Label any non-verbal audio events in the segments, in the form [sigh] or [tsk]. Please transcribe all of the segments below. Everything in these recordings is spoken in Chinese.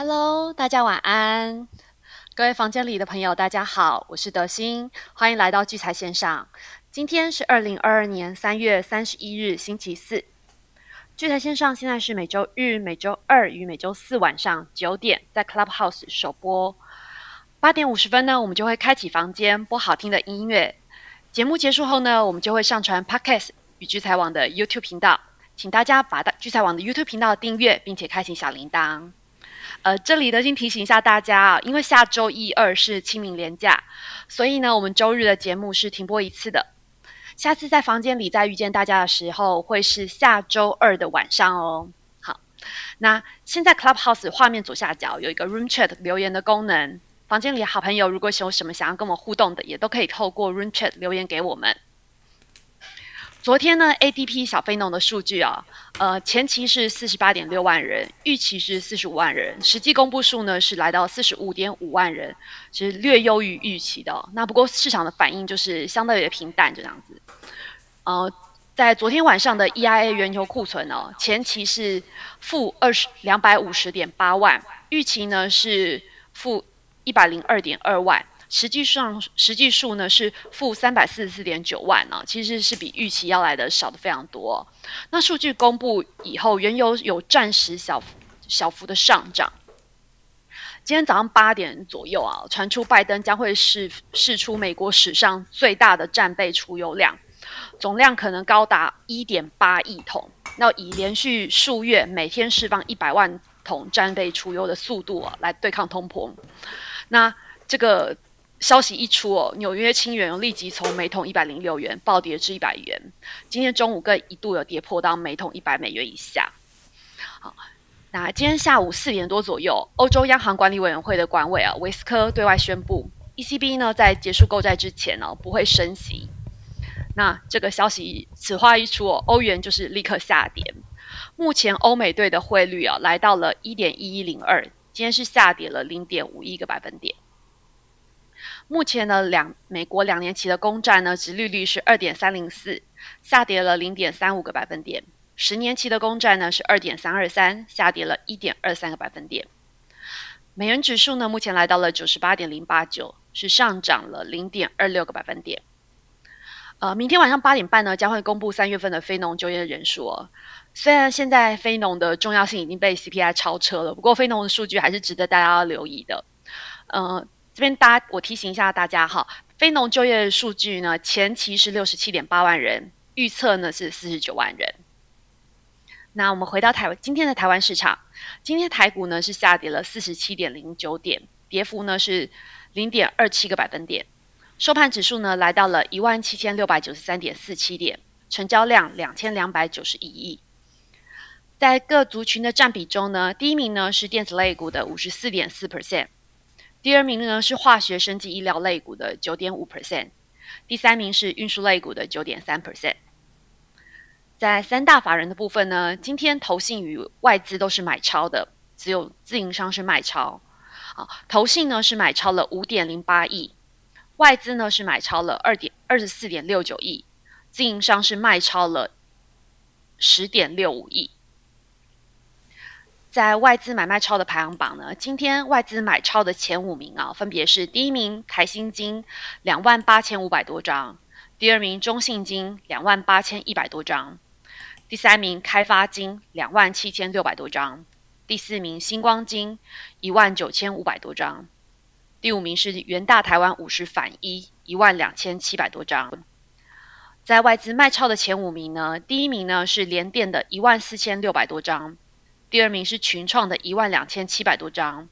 Hello，大家晚安。各位房间里的朋友，大家好，我是德心，欢迎来到聚财线上。今天是二零二二年三月三十一日，星期四。聚财线上现在是每周日、每周二与每周四晚上九点在 Clubhouse 首播。八点五十分呢，我们就会开启房间播好听的音乐。节目结束后呢，我们就会上传 Podcast 与聚财网的 YouTube 频道，请大家把聚财网的 YouTube 频道订阅，并且开启小铃铛。呃，这里呢先提醒一下大家啊，因为下周一、二是清明连假，所以呢，我们周日的节目是停播一次的。下次在房间里再遇见大家的时候，会是下周二的晚上哦。好，那现在 Clubhouse 画面左下角有一个 Room Chat 留言的功能，房间里好朋友如果有什么想要跟我们互动的，也都可以透过 Room Chat 留言给我们。昨天呢，ADP 小非农的数据啊，呃，前期是四十八点六万人，预期是四十五万人，实际公布数呢是来到四十五点五万人，是略优于预期的。那不过市场的反应就是相对的平淡，就这样子。呃，在昨天晚上的 EIA 原油库存哦，前期是负二十两百五十点八万，预期呢是负一百零二点二万。实际上，实际数呢是负三百四十四点九万呢，其实是比预期要来的少的非常多。那数据公布以后，原油有暂时小小幅的上涨。今天早上八点左右啊，传出拜登将会释释出美国史上最大的战备储油量，总量可能高达一点八亿桶。那以连续数月每天释放一百万桶战备储油的速度啊，来对抗通膨。那这个。消息一出哦，纽约清原立即从每桶一百零六元暴跌至一百元。今天中午更一度有跌破到每桶一百美元以下。好，那今天下午四点多左右，欧洲央行管理委员会的管委啊，维斯科对外宣布，ECB 呢在结束购债之前呢不会升息。那这个消息此话一出哦，欧元就是立刻下跌。目前欧美对的汇率啊来到了一点一一零二，今天是下跌了零点五一个百分点。目前呢，两美国两年期的公债呢，殖利率是二点三零四，下跌了零点三五个百分点；十年期的公债呢是二点三二三，下跌了一点二三个百分点。美元指数呢，目前来到了九十八点零八九，是上涨了零点二六个百分点。呃，明天晚上八点半呢，将会公布三月份的非农就业人数哦。虽然现在非农的重要性已经被 CPI 超车了，不过非农的数据还是值得大家留意的。嗯。这边大家，我提醒一下大家哈，非农就业数据呢，前期是六十七点八万人，预测呢是四十九万人。那我们回到台湾，今天的台湾市场，今天台股呢是下跌了四十七点零九点，跌幅呢是零点二七个百分点，收盘指数呢来到了一万七千六百九十三点四七点，成交量两千两百九十一亿。在各族群的占比中呢，第一名呢是电子类股的五十四点四 percent。第二名呢是化学、生技、医疗类股的九点五 percent，第三名是运输类股的九点三 percent。在三大法人的部分呢，今天投信与外资都是买超的，只有自营商是卖超。啊，投信呢是买超了五点零八亿，外资呢是买超了二点二十四点六九亿，自营商是卖超了十点六五亿。在外资买卖超的排行榜呢，今天外资买超的前五名啊，分别是第一名台新金两万八千五百多张，第二名中信金两万八千一百多张，第三名开发金两万七千六百多张，第四名星光金一万九千五百多张，第五名是元大台湾五十反一一万两千七百多张。在外资卖超的前五名呢，第一名呢是联电的一万四千六百多张。第二名是群创的一万两千七百多张，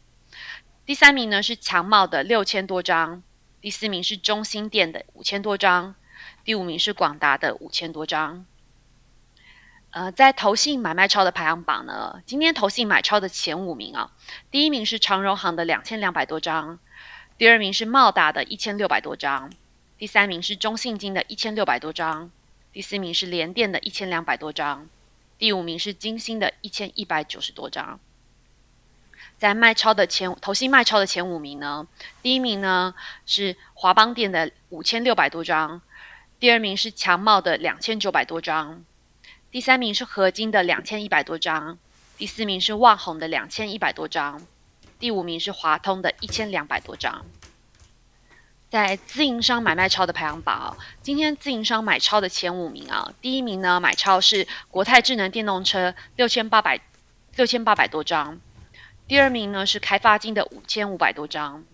第三名呢是强茂的六千多张，第四名是中心店的五千多张，第五名是广达的五千多张。呃，在投信买卖超的排行榜呢，今天投信买超的前五名啊，第一名是长荣行的两千两百多张，第二名是茂达的一千六百多张，第三名是中信金的一千六百多张，第四名是联电的一千两百多张。第五名是金星的一千一百九十多张，在卖超的前投信卖超的前五名呢，第一名呢是华邦店的五千六百多张，第二名是强茂的两千九百多张，第三名是合金的两千一百多张，第四名是万宏的两千一百多张，第五名是华通的一千两百多张。在自营商买卖超的排行榜，今天自营商买超的前五名啊，第一名呢买超是国泰智能电动车六千八百六千八百多张，第二名呢是开发金的五千五百多张，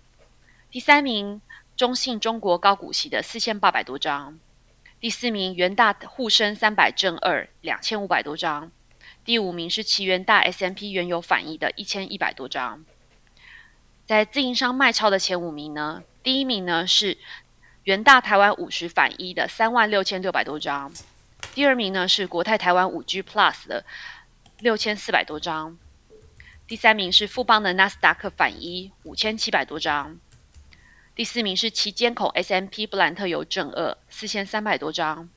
第三名中信中国高股息的四千八百多张，第四名元大沪深三百正二两千五百多张，第五名是奇元大 S M P 原油反一的一千一百多张。在自营商卖超的前五名呢？第一名呢是元大台湾五十反一的三万六千六百多张，第二名呢是国泰台湾五 G Plus 的六千四百多张，第三名是富邦的纳斯达克反一五千七百多张，第四名是旗监控 S M P 布兰特油正二四千三百多张，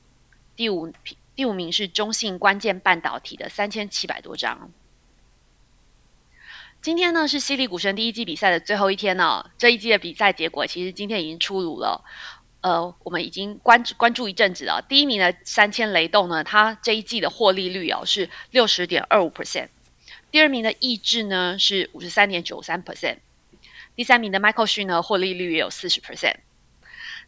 第五第五名是中信关键半导体的三千七百多张。今天呢是犀利股神第一季比赛的最后一天呢。这一季的比赛结果其实今天已经出炉了。呃，我们已经关关注一阵子了。第一名的三千雷动呢，它这一季的获利率哦是六十点二五 percent。第二名的意志呢是五十三点九三 percent。第三名的 Michael 逊呢获利率也有四十 percent。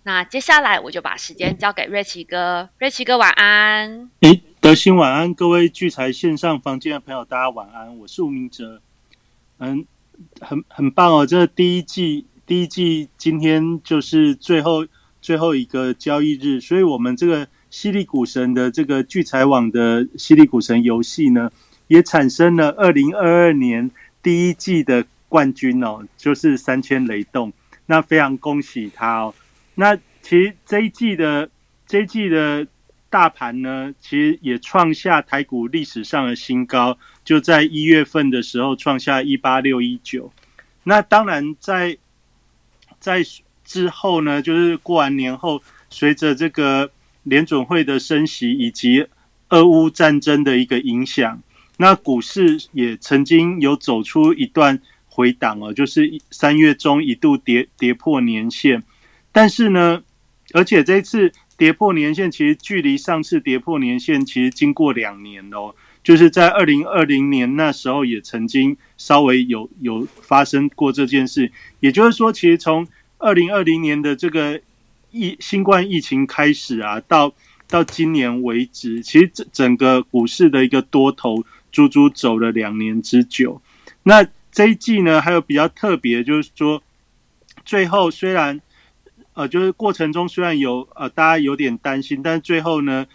那接下来我就把时间交给瑞奇哥。瑞奇哥晚安。诶，德兴晚安，各位聚财线上房间的朋友，大家晚安。我是吴明哲。嗯，很很棒哦！这第一季第一季今天就是最后最后一个交易日，所以我们这个犀利股神的这个聚财网的犀利股神游戏呢，也产生了二零二二年第一季的冠军哦，就是三千雷动。那非常恭喜他哦！那其实这一季的这一季的。大盘呢，其实也创下台股历史上的新高，就在一月份的时候创下一八六一九。那当然，在在之后呢，就是过完年后，随着这个联准会的升息以及俄乌战争的一个影响，那股市也曾经有走出一段回档哦，就是三月中一度跌跌破年线，但是呢，而且这次。跌破年线，其实距离上次跌破年线，其实经过两年哦，就是在二零二零年那时候也曾经稍微有有发生过这件事。也就是说，其实从二零二零年的这个疫新冠疫情开始啊，到到今年为止，其实整整个股市的一个多头足足走了两年之久。那这一季呢，还有比较特别，就是说最后虽然。呃，就是过程中虽然有呃，大家有点担心，但是最后呢，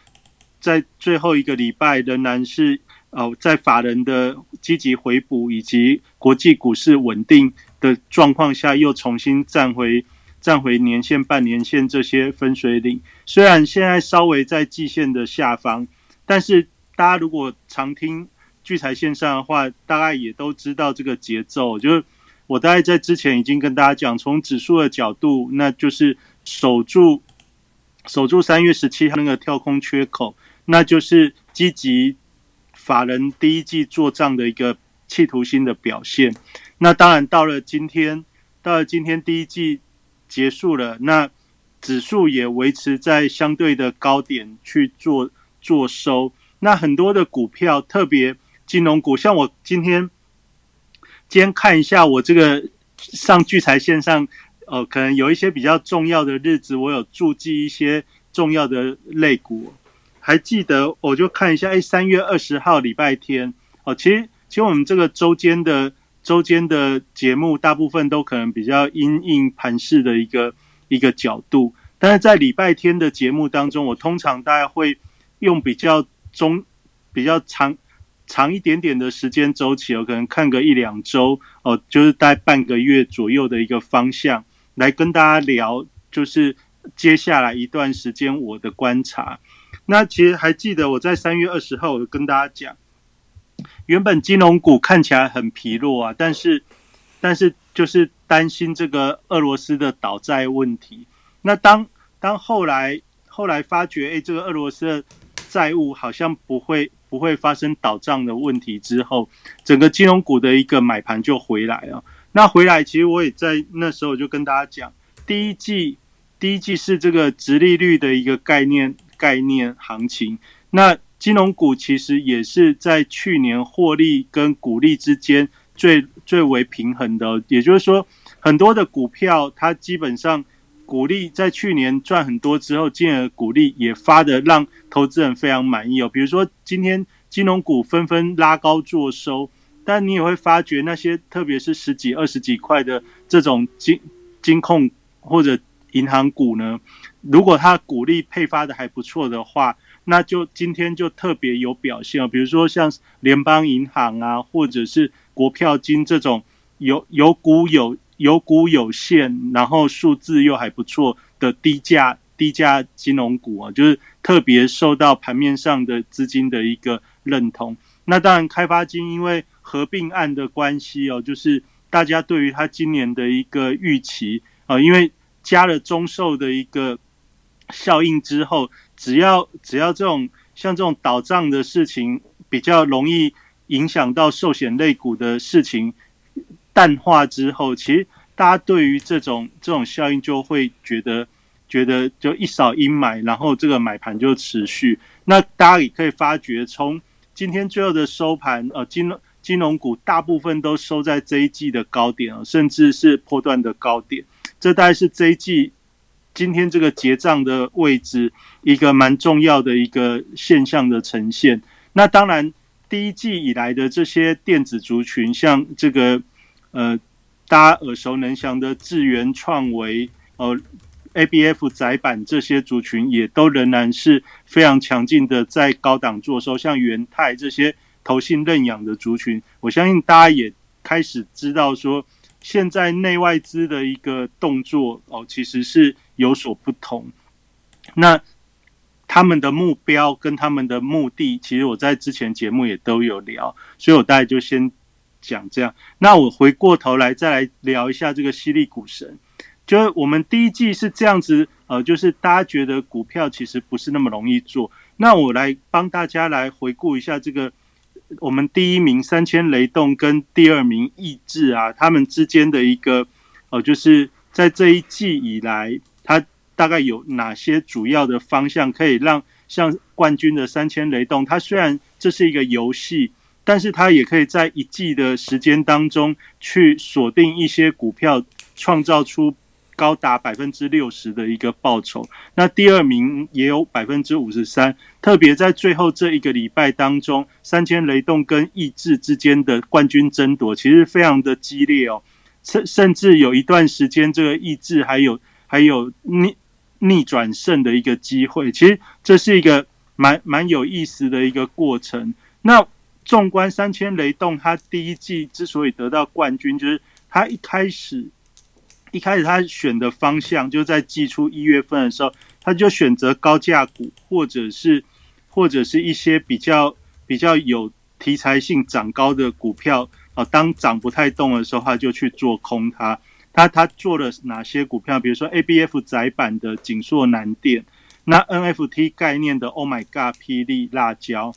在最后一个礼拜仍然是呃，在法人的积极回补以及国际股市稳定的状况下，又重新站回站回年线、半年线这些分水岭。虽然现在稍微在季线的下方，但是大家如果常听聚财线上的话，大概也都知道这个节奏，就是。我大概在之前已经跟大家讲，从指数的角度，那就是守住守住三月十七号那个跳空缺口，那就是积极法人第一季做账的一个企图心的表现。那当然到了今天，到了今天第一季结束了，那指数也维持在相对的高点去做做收。那很多的股票，特别金融股，像我今天。先看一下我这个上聚财线上，呃，可能有一些比较重要的日子，我有注记一些重要的类股。还记得，我就看一下，哎，三月二十号礼拜天，哦，其实其实我们这个周间的周间的节目，大部分都可能比较因应盘势的一个一个角度，但是在礼拜天的节目当中，我通常大概会用比较中比较长。长一点点的时间周期哦，可能看个一两周哦，就是待半个月左右的一个方向来跟大家聊，就是接下来一段时间我的观察。那其实还记得我在三月二十号我跟大家讲，原本金融股看起来很疲弱啊，但是但是就是担心这个俄罗斯的倒债问题。那当当后来后来发觉，哎，这个俄罗斯的债务好像不会。不会发生倒账的问题之后，整个金融股的一个买盘就回来了。那回来，其实我也在那时候就跟大家讲，第一季第一季是这个直利率的一个概念概念行情。那金融股其实也是在去年获利跟股利之间最最为平衡的。也就是说，很多的股票它基本上股利在去年赚很多之后，进而股利也发的让投资人非常满意哦。比如说今天金融股纷纷拉高做收，但你也会发觉那些特别是十几、二十几块的这种金金控或者银行股呢，如果它股利配发的还不错的话。那就今天就特别有表现哦，比如说像联邦银行啊，或者是国票金这种有有股有有股有限，然后数字又还不错的低价低价金融股啊，就是特别受到盘面上的资金的一个认同。那当然，开发金因为合并案的关系哦，就是大家对于它今年的一个预期啊，因为加了中寿的一个效应之后。只要只要这种像这种倒账的事情比较容易影响到寿险类股的事情淡化之后，其实大家对于这种这种效应就会觉得觉得就一扫阴霾，然后这个买盘就持续。那大家也可以发觉，从今天最后的收盘，呃，金融金融股大部分都收在这一季的高点啊甚至是破断的高点。这大概是这一季。今天这个结账的位置，一个蛮重要的一个现象的呈现。那当然，第一季以来的这些电子族群，像这个呃，大家耳熟能详的智源创维、呃，ABF 窄板这些族群，也都仍然是非常强劲的，在高档做收。像元泰这些投信认养的族群，我相信大家也开始知道说。现在内外资的一个动作哦，其实是有所不同。那他们的目标跟他们的目的，其实我在之前节目也都有聊，所以我大概就先讲这样。那我回过头来再来聊一下这个犀利股神，就是我们第一季是这样子，呃，就是大家觉得股票其实不是那么容易做。那我来帮大家来回顾一下这个。我们第一名三千雷动跟第二名意志啊，他们之间的一个呃，就是在这一季以来，它大概有哪些主要的方向可以让像冠军的三千雷动，它虽然这是一个游戏，但是它也可以在一季的时间当中去锁定一些股票，创造出。高达百分之六十的一个报酬，那第二名也有百分之五十三。特别在最后这一个礼拜当中，三千雷动跟意志之间的冠军争夺其实非常的激烈哦，甚甚至有一段时间，这个意志还有还有逆逆转胜的一个机会。其实这是一个蛮蛮有意思的一个过程。那纵观三千雷动，他第一季之所以得到冠军，就是他一开始。一开始他选的方向就在季初一月份的时候，他就选择高价股，或者是或者是一些比较比较有题材性涨高的股票啊。当涨不太动的时候，他就去做空它。他他做了哪些股票？比如说 A B F 窄板的锦硕南电，那 N F T 概念的 Oh My God 霹雳辣椒，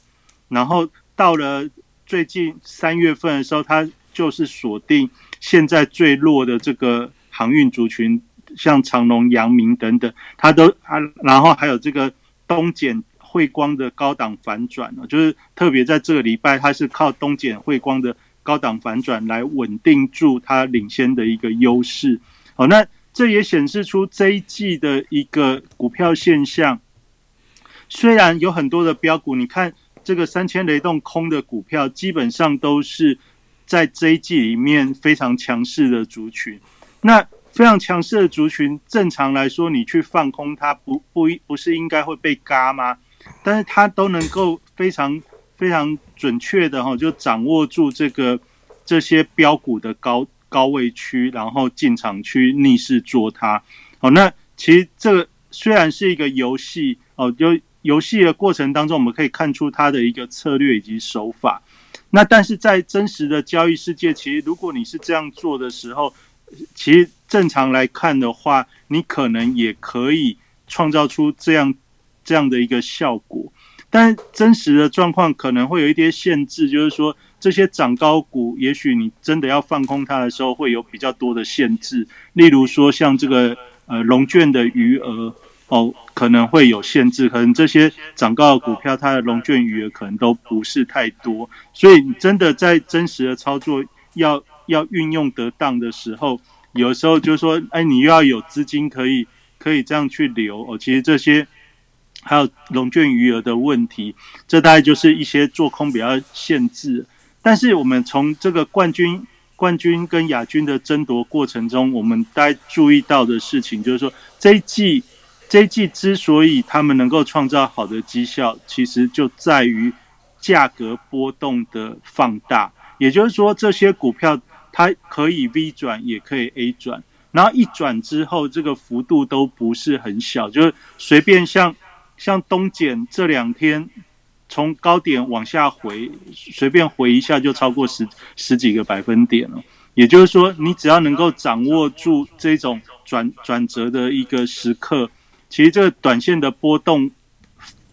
然后到了最近三月份的时候，它就是锁定现在最弱的这个。航运族群，像长隆、阳明等等，它都啊，然后还有这个东碱汇光的高档反转呢，就是特别在这个礼拜，它是靠东碱汇光的高档反转来稳定住它领先的一个优势。好，那这也显示出这一季的一个股票现象。虽然有很多的标股，你看这个三千雷动空的股票，基本上都是在这一季里面非常强势的族群。那非常强势的族群，正常来说，你去放空它，不不不是应该会被嘎吗？但是它都能够非常非常准确的哈，就掌握住这个这些标股的高高位区，然后进场去逆势做它。好，那其实这个虽然是一个游戏哦，就游戏的过程当中，我们可以看出它的一个策略以及手法。那但是在真实的交易世界，其实如果你是这样做的时候，其实正常来看的话，你可能也可以创造出这样这样的一个效果，但真实的状况可能会有一些限制，就是说这些涨高股，也许你真的要放空它的时候，会有比较多的限制。例如说，像这个呃龙卷的余额哦，可能会有限制，可能这些涨高的股票，它的龙卷余额可能都不是太多，所以你真的在真实的操作要。要运用得当的时候，有时候就是说，哎，你又要有资金可以可以这样去留哦。其实这些还有龙卷余额的问题，这大概就是一些做空比较限制。但是我们从这个冠军冠军跟亚军的争夺过程中，我们大家注意到的事情就是说，这一季这一季之所以他们能够创造好的绩效，其实就在于价格波动的放大。也就是说，这些股票它可以 V 转，也可以 A 转，然后一转之后，这个幅度都不是很小，就是随便像像东碱这两天从高点往下回，随便回一下就超过十十几个百分点了。也就是说，你只要能够掌握住这种转转折的一个时刻，其实这个短线的波动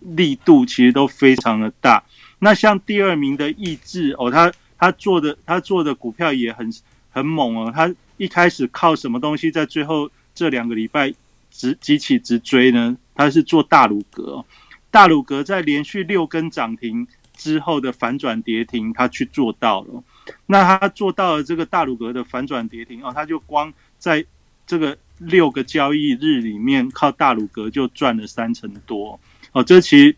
力度其实都非常的大。那像第二名的意志哦，他。他做的他做的股票也很很猛哦，他一开始靠什么东西，在最后这两个礼拜直急起直追呢？他是做大鲁格，大鲁格在连续六根涨停之后的反转跌停，他去做到了。那他做到了这个大鲁格的反转跌停哦，他就光在这个六个交易日里面，靠大鲁格就赚了三成多哦。这其实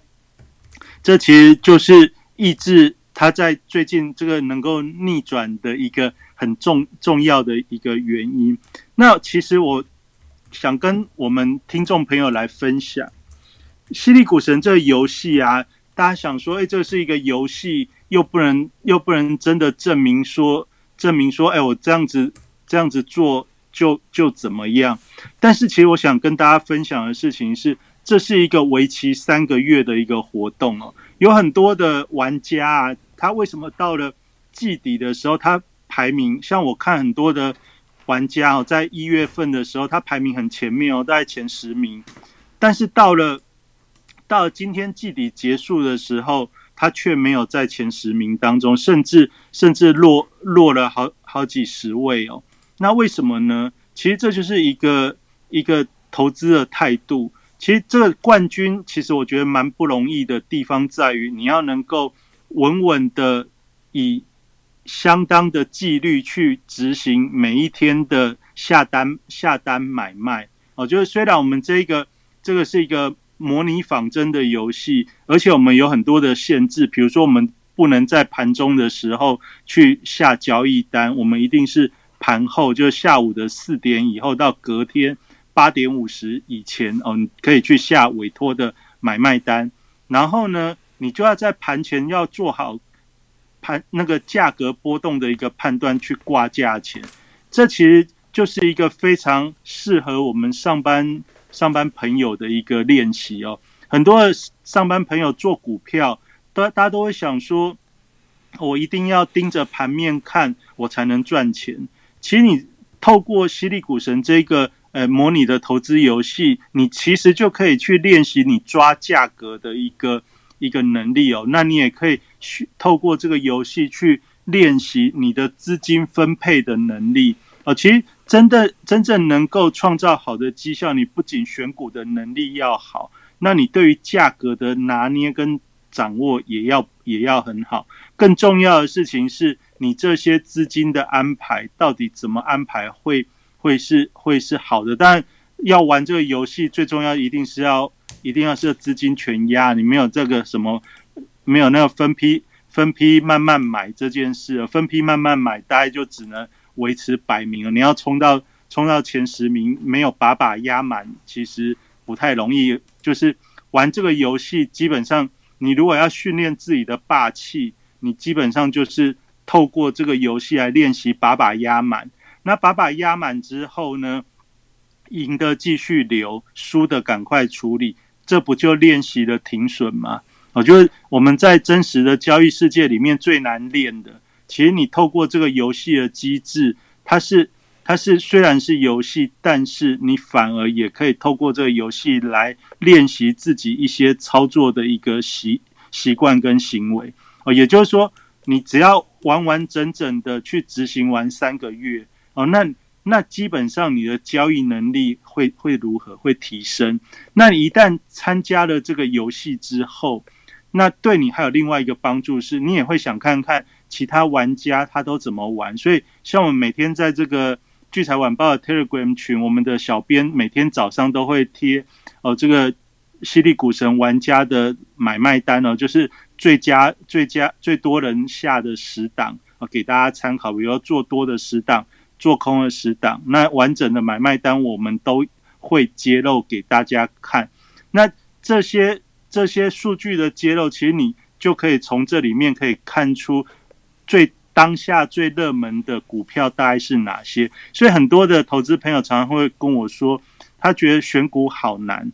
这其实就是抑制。他在最近这个能够逆转的一个很重重要的一个原因。那其实我想跟我们听众朋友来分享《犀利股神》这个游戏啊，大家想说，哎，这是一个游戏，又不能又不能真的证明说证明说，哎，我这样子这样子做就就怎么样？但是其实我想跟大家分享的事情是，这是一个为期三个月的一个活动哦，有很多的玩家啊。他为什么到了季底的时候，他排名像我看很多的玩家哦，在一月份的时候，他排名很前面哦，大概前十名。但是到了到今天季底结束的时候，他却没有在前十名当中，甚至甚至落落了好好几十位哦。那为什么呢？其实这就是一个一个投资的态度。其实这个冠军，其实我觉得蛮不容易的地方在于，你要能够。稳稳的以相当的纪律去执行每一天的下单下单买卖哦，就是虽然我们这个这个是一个模拟仿真的游戏，而且我们有很多的限制，比如说我们不能在盘中的时候去下交易单，我们一定是盘后，就下午的四点以后到隔天八点五十以前哦，你可以去下委托的买卖单，然后呢？你就要在盘前要做好盘那个价格波动的一个判断，去挂价钱。这其实就是一个非常适合我们上班上班朋友的一个练习哦。很多上班朋友做股票，都大家都会想说，我一定要盯着盘面看，我才能赚钱。其实你透过犀利股神这个呃模拟的投资游戏，你其实就可以去练习你抓价格的一个。一个能力哦，那你也可以去透过这个游戏去练习你的资金分配的能力哦。其实真的真正能够创造好的绩效，你不仅选股的能力要好，那你对于价格的拿捏跟掌握也要也要很好。更重要的事情是你这些资金的安排到底怎么安排会会是会是好的。但要玩这个游戏，最重要一定是要。一定要是资金全压，你没有这个什么，没有那个分批分批慢慢买这件事，分批慢慢买，大概就只能维持百名了。你要冲到冲到前十名，没有把把压满，其实不太容易。就是玩这个游戏，基本上你如果要训练自己的霸气，你基本上就是透过这个游戏来练习把把压满。那把把压满之后呢，赢的继续留，输的赶快处理。这不就练习了停损吗？我觉得我们在真实的交易世界里面最难练的，其实你透过这个游戏的机制，它是它是虽然是游戏，但是你反而也可以透过这个游戏来练习自己一些操作的一个习习惯跟行为。哦，也就是说，你只要完完整整的去执行完三个月，哦，那。那基本上你的交易能力会会如何？会提升。那你一旦参加了这个游戏之后，那对你还有另外一个帮助是，你也会想看看其他玩家他都怎么玩。所以像我们每天在这个聚财晚报的 Telegram 群，我们的小编每天早上都会贴哦这个犀利股神玩家的买卖单哦，就是最佳最佳最多人下的十档啊，给大家参考。比如做多的十档，做空的十档，那完整的买卖单我们都会揭露给大家看。那这些这些数据的揭露，其实你就可以从这里面可以看出最当下最热门的股票大概是哪些。所以很多的投资朋友常常会跟我说，他觉得选股好难。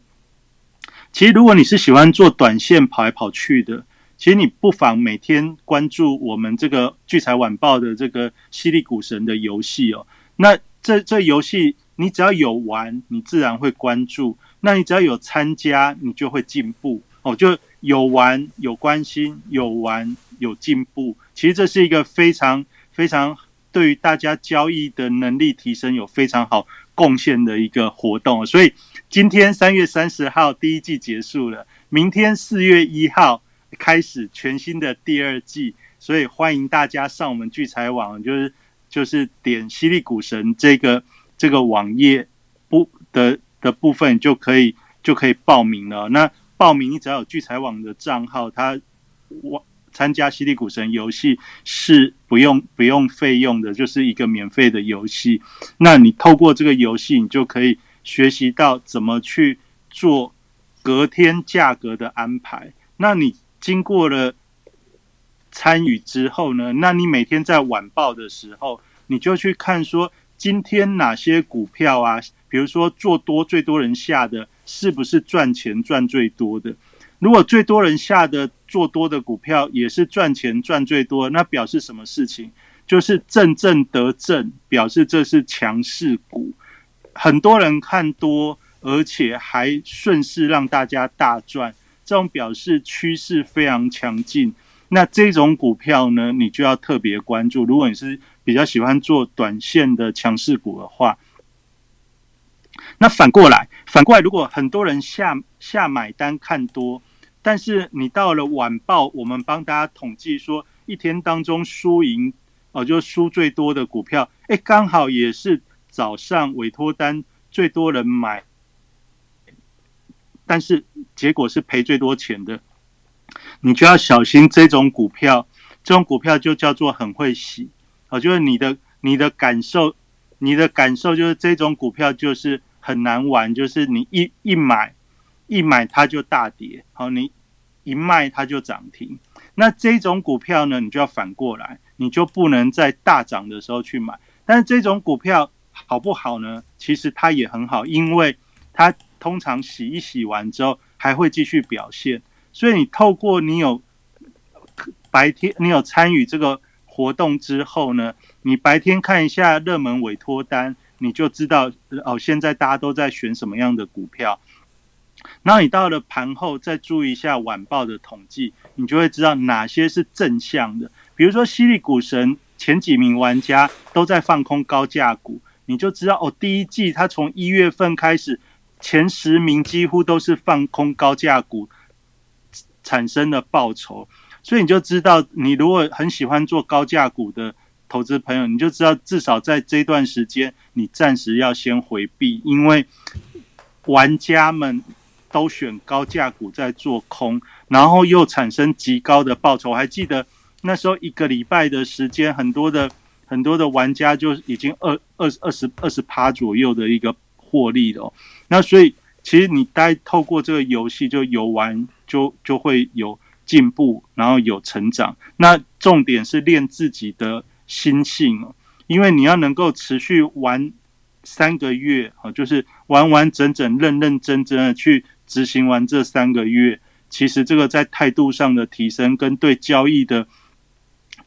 其实如果你是喜欢做短线跑来跑去的，其实你不妨每天关注我们这个聚财晚报的这个犀利股神的游戏哦。那这这游戏你只要有玩，你自然会关注。那你只要有参加，你就会进步哦。就有玩有关心，有玩有进步。其实这是一个非常非常对于大家交易的能力提升有非常好贡献的一个活动。所以今天三月三十号第一季结束了，明天四月一号开始全新的第二季。所以欢迎大家上我们聚财网，就是就是点犀利股神这个这个网页不的。的部分就可以就可以报名了。那报名你只要有聚财网的账号，它我参加犀利股神游戏是不用不用费用的，就是一个免费的游戏。那你透过这个游戏，你就可以学习到怎么去做隔天价格的安排。那你经过了参与之后呢？那你每天在晚报的时候，你就去看说今天哪些股票啊？比如说做多最多人下的是不是赚钱赚最多的？如果最多人下的做多的股票也是赚钱赚最多，那表示什么事情？就是正正得正，表示这是强势股，很多人看多，而且还顺势让大家大赚，这种表示趋势非常强劲。那这种股票呢，你就要特别关注。如果你是比较喜欢做短线的强势股的话。那反过来，反过来，如果很多人下下买单看多，但是你到了晚报，我们帮大家统计说，一天当中输赢哦，就输最多的股票，哎，刚好也是早上委托单最多人买，但是结果是赔最多钱的，你就要小心这种股票，这种股票就叫做很会洗啊，就是你的你的感受，你的感受就是这种股票就是。很难玩，就是你一一买一买它就大跌，好，你一卖它就涨停。那这种股票呢，你就要反过来，你就不能在大涨的时候去买。但是这种股票好不好呢？其实它也很好，因为它通常洗一洗完之后还会继续表现。所以你透过你有白天你有参与这个活动之后呢，你白天看一下热门委托单。你就知道哦，现在大家都在选什么样的股票。那你到了盘后再注意一下晚报的统计，你就会知道哪些是正向的。比如说，犀利股神前几名玩家都在放空高价股，你就知道哦，第一季他从一月份开始，前十名几乎都是放空高价股产生的报酬，所以你就知道，你如果很喜欢做高价股的。投资朋友，你就知道，至少在这段时间，你暂时要先回避，因为玩家们都选高价股在做空，然后又产生极高的报酬。还记得那时候一个礼拜的时间，很多的很多的玩家就已经二二二十二十趴左右的一个获利了。那所以，其实你待透过这个游戏就游玩，就就会有进步，然后有成长。那重点是练自己的。心性哦，因为你要能够持续玩三个月啊，就是完完整整、认认真真的去执行完这三个月，其实这个在态度上的提升，跟对交易的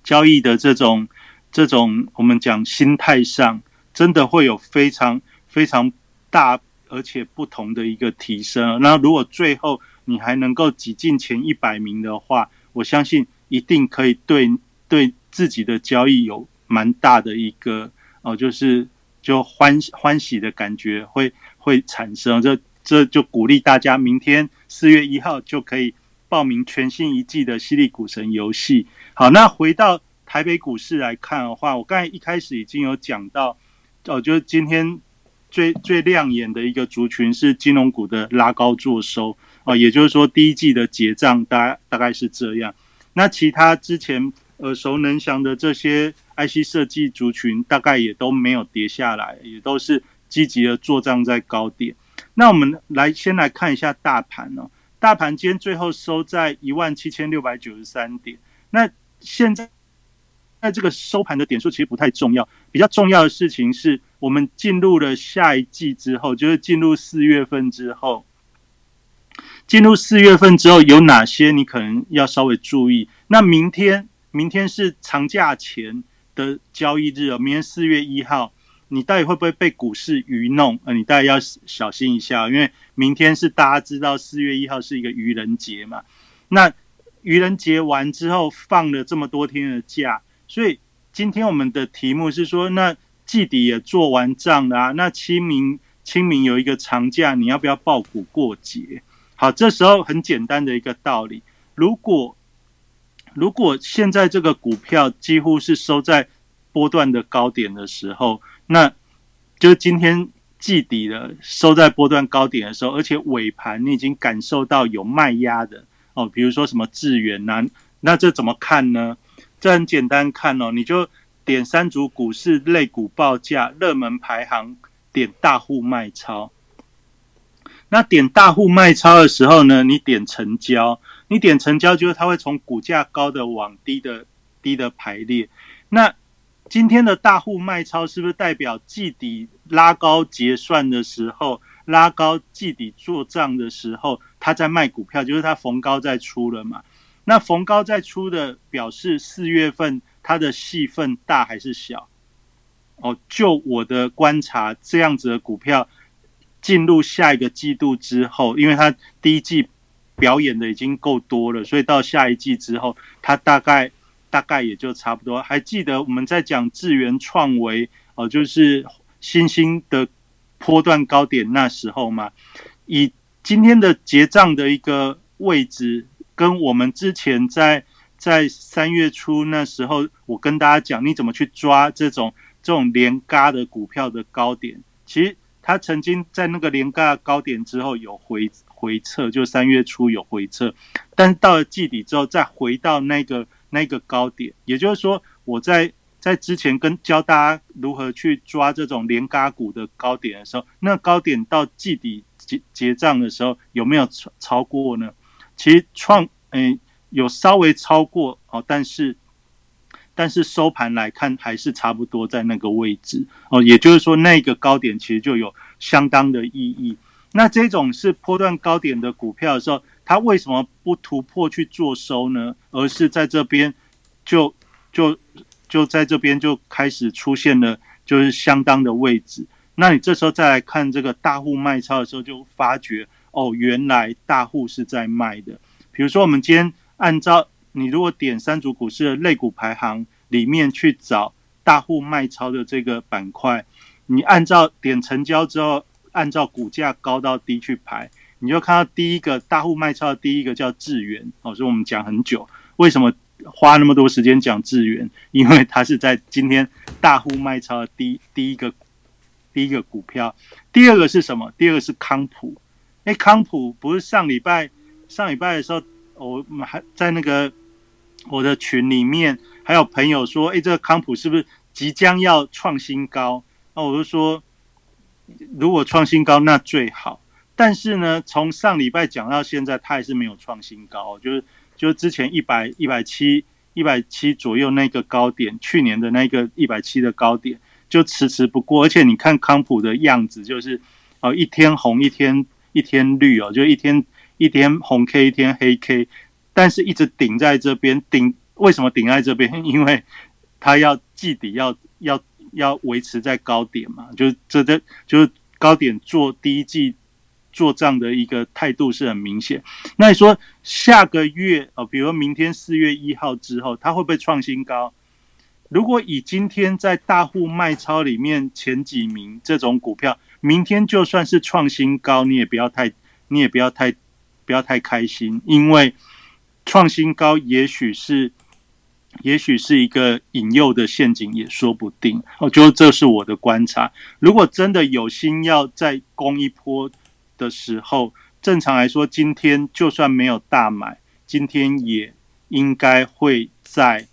交易的这种这种我们讲心态上，真的会有非常非常大而且不同的一个提升。那如果最后你还能够挤进前一百名的话，我相信一定可以对对。自己的交易有蛮大的一个哦，就是就欢欢喜的感觉会会产生，这这就鼓励大家明天四月一号就可以报名全新一季的犀利股神游戏。好，那回到台北股市来看的话，我刚才一开始已经有讲到，哦，就是今天最最亮眼的一个族群是金融股的拉高做收啊，也就是说第一季的结账大大概是这样。那其他之前耳熟能详的这些 IC 设计族群，大概也都没有跌下来，也都是积极的做账在高点。那我们来先来看一下大盘哦，大盘今天最后收在一万七千六百九十三点。那现在。在这个收盘的点数其实不太重要，比较重要的事情是我们进入了下一季之后，就是进入四月份之后，进入四月份之后有哪些你可能要稍微注意？那明天，明天是长假前的交易日哦，明天四月一号，你到底会不会被股市愚弄？呃，你大概要小心一下，因为明天是大家知道四月一号是一个愚人节嘛。那愚人节完之后放了这么多天的假。所以今天我们的题目是说，那季底也做完账了啊，那清明清明有一个长假，你要不要报股过节？好，这时候很简单的一个道理，如果如果现在这个股票几乎是收在波段的高点的时候，那就今天季底的收在波段高点的时候，而且尾盘你已经感受到有卖压的哦，比如说什么智源呐，那这怎么看呢？这很简单看哦，你就点三组股市类股报价热门排行，点大户卖超。那点大户卖超的时候呢，你点成交，你点成交就是它会从股价高的往低的低的排列。那今天的大户卖超是不是代表季底拉高结算的时候，拉高季底做账的时候，他在卖股票，就是他逢高再出了嘛？那逢高再出的表示四月份它的戏份大还是小？哦，就我的观察，这样子的股票进入下一个季度之后，因为它第一季表演的已经够多了，所以到下一季之后，它大概大概也就差不多。还记得我们在讲智源创维哦，就是新兴的波段高点那时候嘛，以今天的结账的一个位置。跟我们之前在在三月初那时候，我跟大家讲，你怎么去抓这种这种连嘎的股票的高点？其实它曾经在那个连嘎高点之后有回回撤，就三月初有回撤，但到了季底之后再回到那个那个高点，也就是说，我在在之前跟教大家如何去抓这种连嘎股的高点的时候，那高点到季底结结账的时候有没有超超过呢？其实创嗯有稍微超过哦，但是但是收盘来看还是差不多在那个位置哦，也就是说那个高点其实就有相当的意义。那这种是波段高点的股票的时候，它为什么不突破去做收呢？而是在这边就就就在这边就开始出现了就是相当的位置。那你这时候再来看这个大户卖超的时候，就发觉。哦，原来大户是在卖的。比如说，我们今天按照你如果点三组股市的类股排行里面去找大户卖超的这个板块，你按照点成交之后，按照股价高到低去排，你就看到第一个大户卖超的第一个叫智源。哦，所以我们讲很久，为什么花那么多时间讲智源？因为它是在今天大户卖超的第第一个第一个股票。第二个是什么？第二个是康普。哎，康普不是上礼拜上礼拜的时候，我们还在那个我的群里面，还有朋友说，哎，这个康普是不是即将要创新高？那我就说，如果创新高那最好。但是呢，从上礼拜讲到现在，它还是没有创新高，就是就是之前一百一百七一百七左右那个高点，去年的那个一百七的高点就迟迟不过。而且你看康普的样子，就是哦一天红一天。一天绿哦，就一天一天红 K，一天黑 K，但是一直顶在这边顶，为什么顶在这边？[laughs] 因为它要季底要要要维持在高点嘛，就是这这就是高点做第一季做账的一个态度是很明显。那你说下个月哦，比如明天四月一号之后，它会不会创新高？如果以今天在大户卖超里面前几名这种股票。明天就算是创新高，你也不要太，你也不要太，不要太开心，因为创新高也许是，也许是一个引诱的陷阱，也说不定。我觉得这是我的观察。如果真的有心要再攻一波的时候，正常来说，今天就算没有大买，今天也应该会在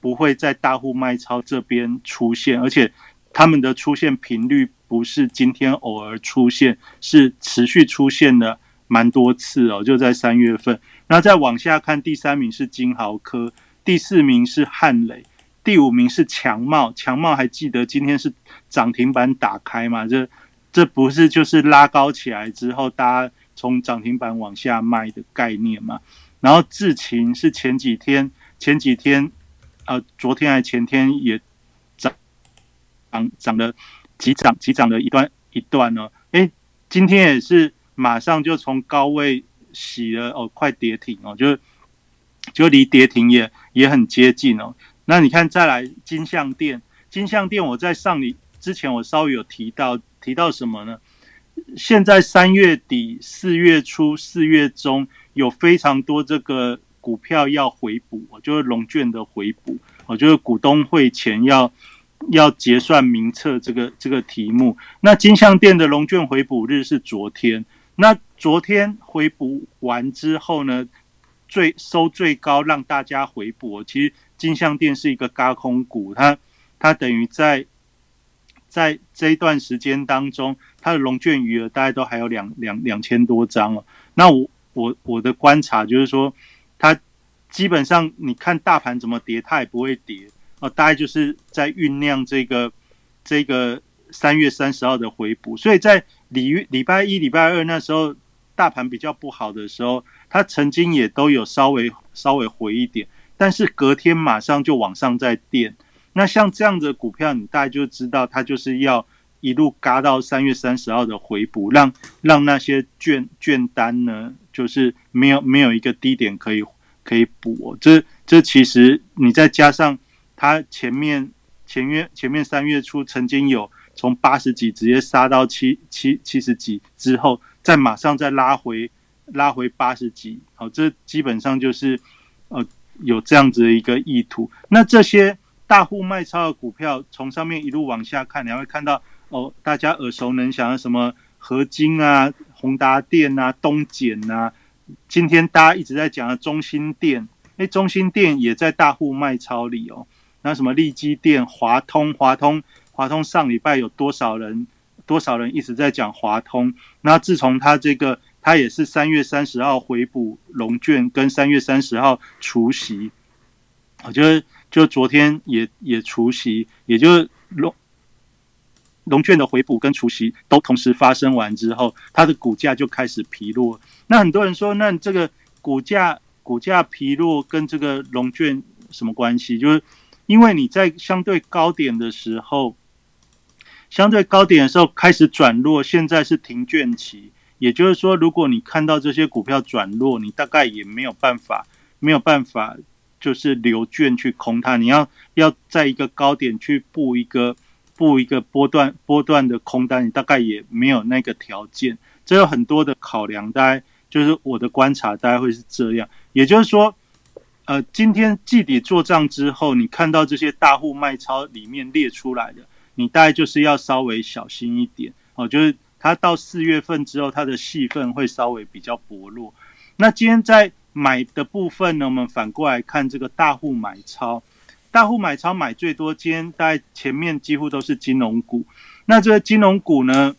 不会在大户卖超这边出现，而且他们的出现频率不是今天偶尔出现，是持续出现的蛮多次哦。就在三月份，那再往下看，第三名是金豪科。第四名是汉磊，第五名是强茂。强茂还记得今天是涨停板打开嘛？这这不是就是拉高起来之后，大家从涨停板往下卖的概念嘛？然后智勤是前几天前几天呃，昨天还前天也涨涨涨了急涨急涨了一段一段呢。哎，今天也是马上就从高位洗了哦，快跌停哦，就就离跌停也。也很接近哦。那你看，再来金项店，金项店我在上里之前，我稍微有提到提到什么呢？现在三月底、四月初、四月中有非常多这个股票要回补，就是龙卷的回补，哦就是股东会前要要结算名册这个这个题目。那金项店的龙卷回补日是昨天，那昨天回补完之后呢？最收最高让大家回补，其实金相店是一个高空股，它它等于在在这一段时间当中，它的龙卷余额大概都还有两两两千多张哦。那我我我的观察就是说，它基本上你看大盘怎么跌，它也不会跌哦，大概就是在酝酿这个这个三月三十号的回补，所以在礼礼拜一、礼拜二那时候。大盘比较不好的时候，它曾经也都有稍微稍微回一点，但是隔天马上就往上再垫。那像这样的股票，你大概就知道它就是要一路嘎到三月三十号的回补，让让那些券券单呢，就是没有没有一个低点可以可以补。这这其实你再加上它前面前月前面三月初曾经有从八十几直接杀到七七七十几之后。再马上再拉回，拉回八十几，好，这基本上就是呃有这样子的一个意图。那这些大户卖超的股票，从上面一路往下看，你会看到哦，大家耳熟能详的什么合金啊、宏达电啊、东碱啊，今天大家一直在讲的中心电，哎，中心电也在大户卖超里哦。那什么利基电、华通、华通、华通，上礼拜有多少人？多少人一直在讲华通？那自从他这个，他也是三月三十号回补龙卷，跟三月三十号除息，我觉得就昨天也也除息，也就是龙龙卷的回补跟除息都同时发生完之后，它的股价就开始疲弱。那很多人说，那这个股价股价疲弱跟这个龙卷什么关系？就是因为你在相对高点的时候。相对高点的时候开始转弱，现在是停券期，也就是说，如果你看到这些股票转弱，你大概也没有办法，没有办法就是留券去空它。你要要在一个高点去布一个布一个波段波段的空单，你大概也没有那个条件。这有很多的考量，大概就是我的观察，大概会是这样。也就是说，呃，今天季底做账之后，你看到这些大户卖超里面列出来的。你大概就是要稍微小心一点哦，就是它到四月份之后，它的戏份会稍微比较薄弱。那今天在买的部分呢，我们反过来看这个大户买超，大户买超买最多，今天大概前面几乎都是金融股。那这个金融股呢，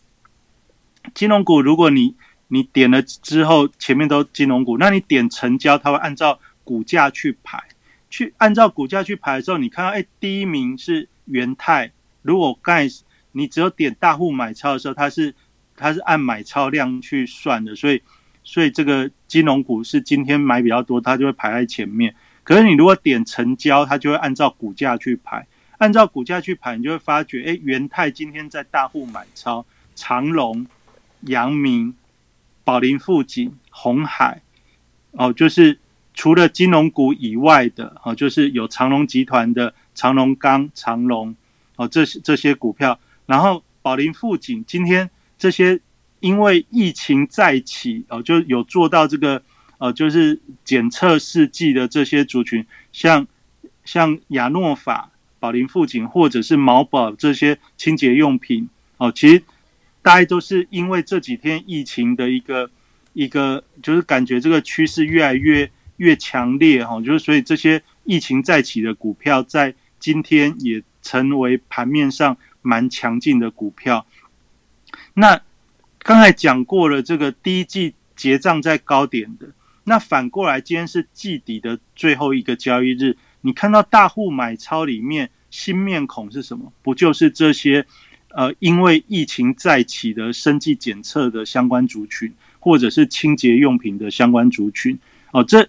金融股如果你你点了之后，前面都金融股，那你点成交，它会按照股价去排，去按照股价去排的时候，你看到哎，第一名是元泰。如果刚才你只有点大户买超的时候，它是它是按买超量去算的，所以所以这个金融股是今天买比较多，它就会排在前面。可是你如果点成交，它就会按照股价去排，按照股价去排，你就会发觉，哎，元泰今天在大户买超，长隆、阳明、宝林富锦、红海，哦，就是除了金融股以外的，哦，就是有长隆集团的长隆钢、长隆。哦，这些这些股票，然后宝林富锦今天这些因为疫情再起，哦，就有做到这个，呃，就是检测试剂的这些族群，像像亚诺法、宝林富锦或者是毛宝这些清洁用品哦，其实大家都是因为这几天疫情的一个一个，就是感觉这个趋势越来越越强烈哈，就是所以这些疫情再起的股票在今天也成为盘面上蛮强劲的股票。那刚才讲过了，这个第一季结账在高点的，那反过来今天是季底的最后一个交易日。你看到大户买超里面新面孔是什么？不就是这些呃，因为疫情再起的生计检测的相关族群，或者是清洁用品的相关族群？哦，这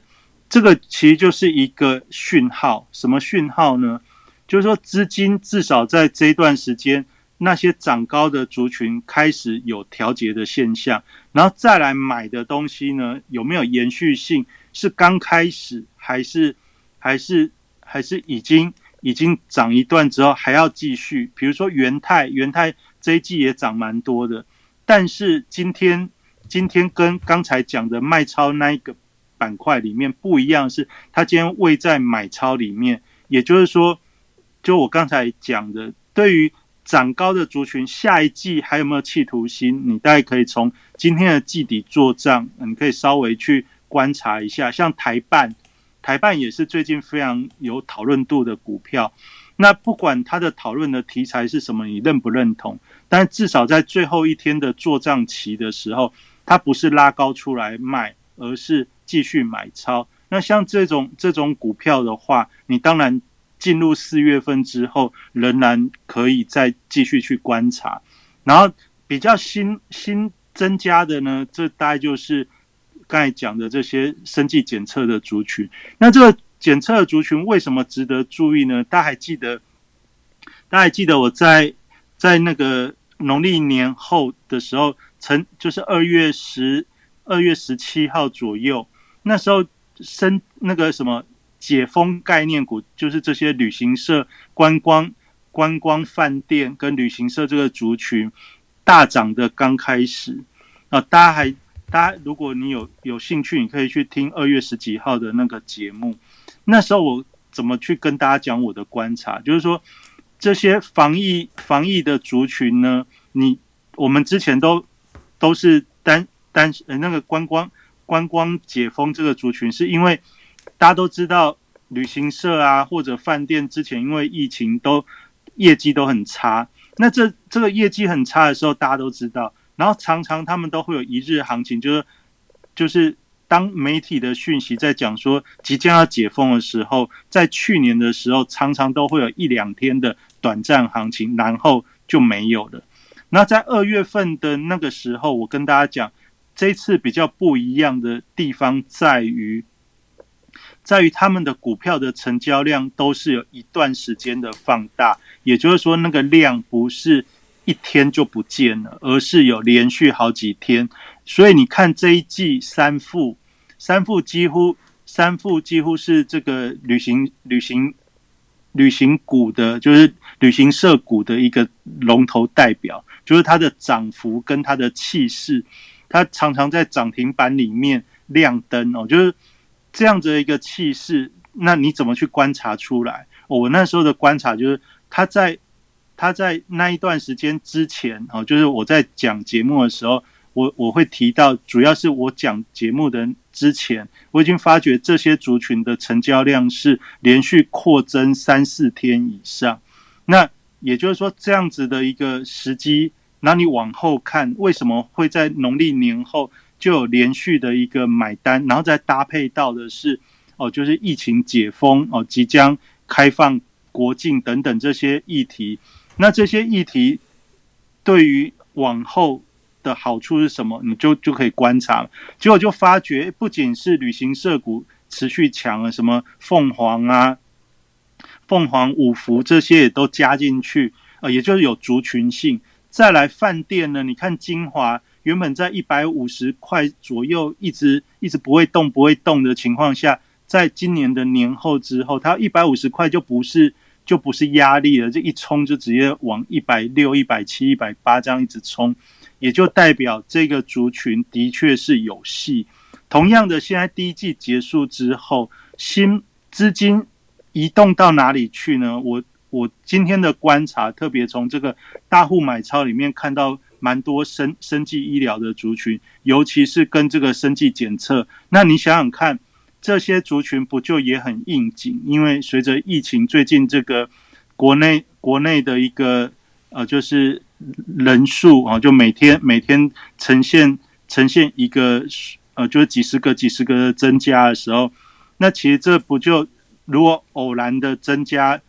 这个其实就是一个讯号。什么讯号呢？就是说资金至少在这一段时间，那些涨高的族群开始有调节的现象，然后再来买的东西呢，有没有延续性？是刚开始还是还是？还是已经已经涨一段之后还要继续，比如说元泰，元泰这一季也涨蛮多的，但是今天今天跟刚才讲的卖超那一个板块里面不一样，是它今天位在买超里面，也就是说，就我刚才讲的，对于涨高的族群，下一季还有没有企图心，你大概可以从今天的季底做账，你可以稍微去观察一下，像台办。台办也是最近非常有讨论度的股票，那不管它的讨论的题材是什么，你认不认同？但至少在最后一天的做账期的时候，它不是拉高出来卖，而是继续买超。那像这种这种股票的话，你当然进入四月份之后，仍然可以再继续去观察。然后比较新新增加的呢，这大概就是。刚才讲的这些生计检测的族群，那这个检测族群为什么值得注意呢？大家还记得？大家还记得我在在那个农历年后的时候，曾就是二月十二月十七号左右，那时候生那个什么解封概念股，就是这些旅行社、观光、观光饭店跟旅行社这个族群大涨的刚开始啊，大家还。大家，如果你有有兴趣，你可以去听二月十几号的那个节目。那时候我怎么去跟大家讲我的观察，就是说这些防疫防疫的族群呢，你我们之前都都是单单呃那个观光观光解封这个族群，是因为大家都知道旅行社啊或者饭店之前因为疫情都业绩都很差，那这这个业绩很差的时候，大家都知道。然后常常他们都会有一日行情，就是就是当媒体的讯息在讲说即将要解封的时候，在去年的时候常常都会有一两天的短暂行情，然后就没有了。那在二月份的那个时候，我跟大家讲，这次比较不一样的地方在于，在于他们的股票的成交量都是有一段时间的放大，也就是说那个量不是。一天就不见了，而是有连续好几天，所以你看这一季三副，三副几乎三副几乎是这个旅行旅行旅行股的，就是旅行社股的一个龙头代表，就是它的涨幅跟它的气势，它常常在涨停板里面亮灯哦，就是这样子的一个气势。那你怎么去观察出来？我那时候的观察就是它在。他在那一段时间之前，哦，就是我在讲节目的时候，我我会提到，主要是我讲节目的之前，我已经发觉这些族群的成交量是连续扩增三四天以上。那也就是说，这样子的一个时机，那你往后看，为什么会在农历年后就有连续的一个买单，然后再搭配到的是，哦，就是疫情解封，哦，即将开放国境等等这些议题。那这些议题对于往后的好处是什么？你就就可以观察。结果就发觉，不仅是旅行社股持续强了，什么凤凰啊、凤凰五福这些也都加进去，呃，也就是有族群性。再来饭店呢？你看金华原本在一百五十块左右，一直一直不会动、不会动的情况下，在今年的年后之后，它一百五十块就不是。就不是压力了，这一冲就直接往一百六、一百七、一百八这样一直冲，也就代表这个族群的确是有戏。同样的，现在第一季结束之后，新资金移动到哪里去呢？我我今天的观察，特别从这个大户买超里面看到蛮多生生计医疗的族群，尤其是跟这个生计检测。那你想想看，这些族群不就也很应景？因为随着疫情最近这个国内国内的一个呃，就是人数啊，就每天每天呈现呈现一个呃，就是几十个几十个增加的时候，那其实这不就如果偶然的增加？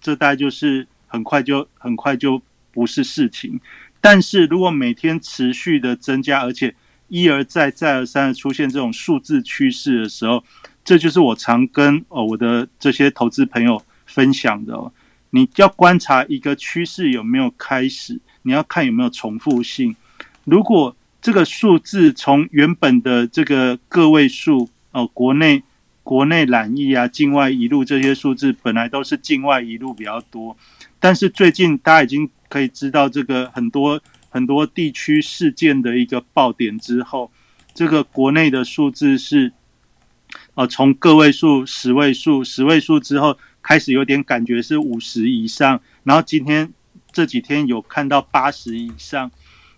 这大概就是很快就很快就不是事情，但是如果每天持续的增加，而且一而再再而三的出现这种数字趋势的时候，这就是我常跟哦我的这些投资朋友分享的哦。你要观察一个趋势有没有开始，你要看有没有重复性。如果这个数字从原本的这个个位数哦，国内。国内染疫啊，境外一路这些数字本来都是境外一路比较多，但是最近大家已经可以知道，这个很多很多地区事件的一个爆点之后，这个国内的数字是，呃，从个位数、十位数、十位数之后开始有点感觉是五十以上，然后今天这几天有看到八十以上，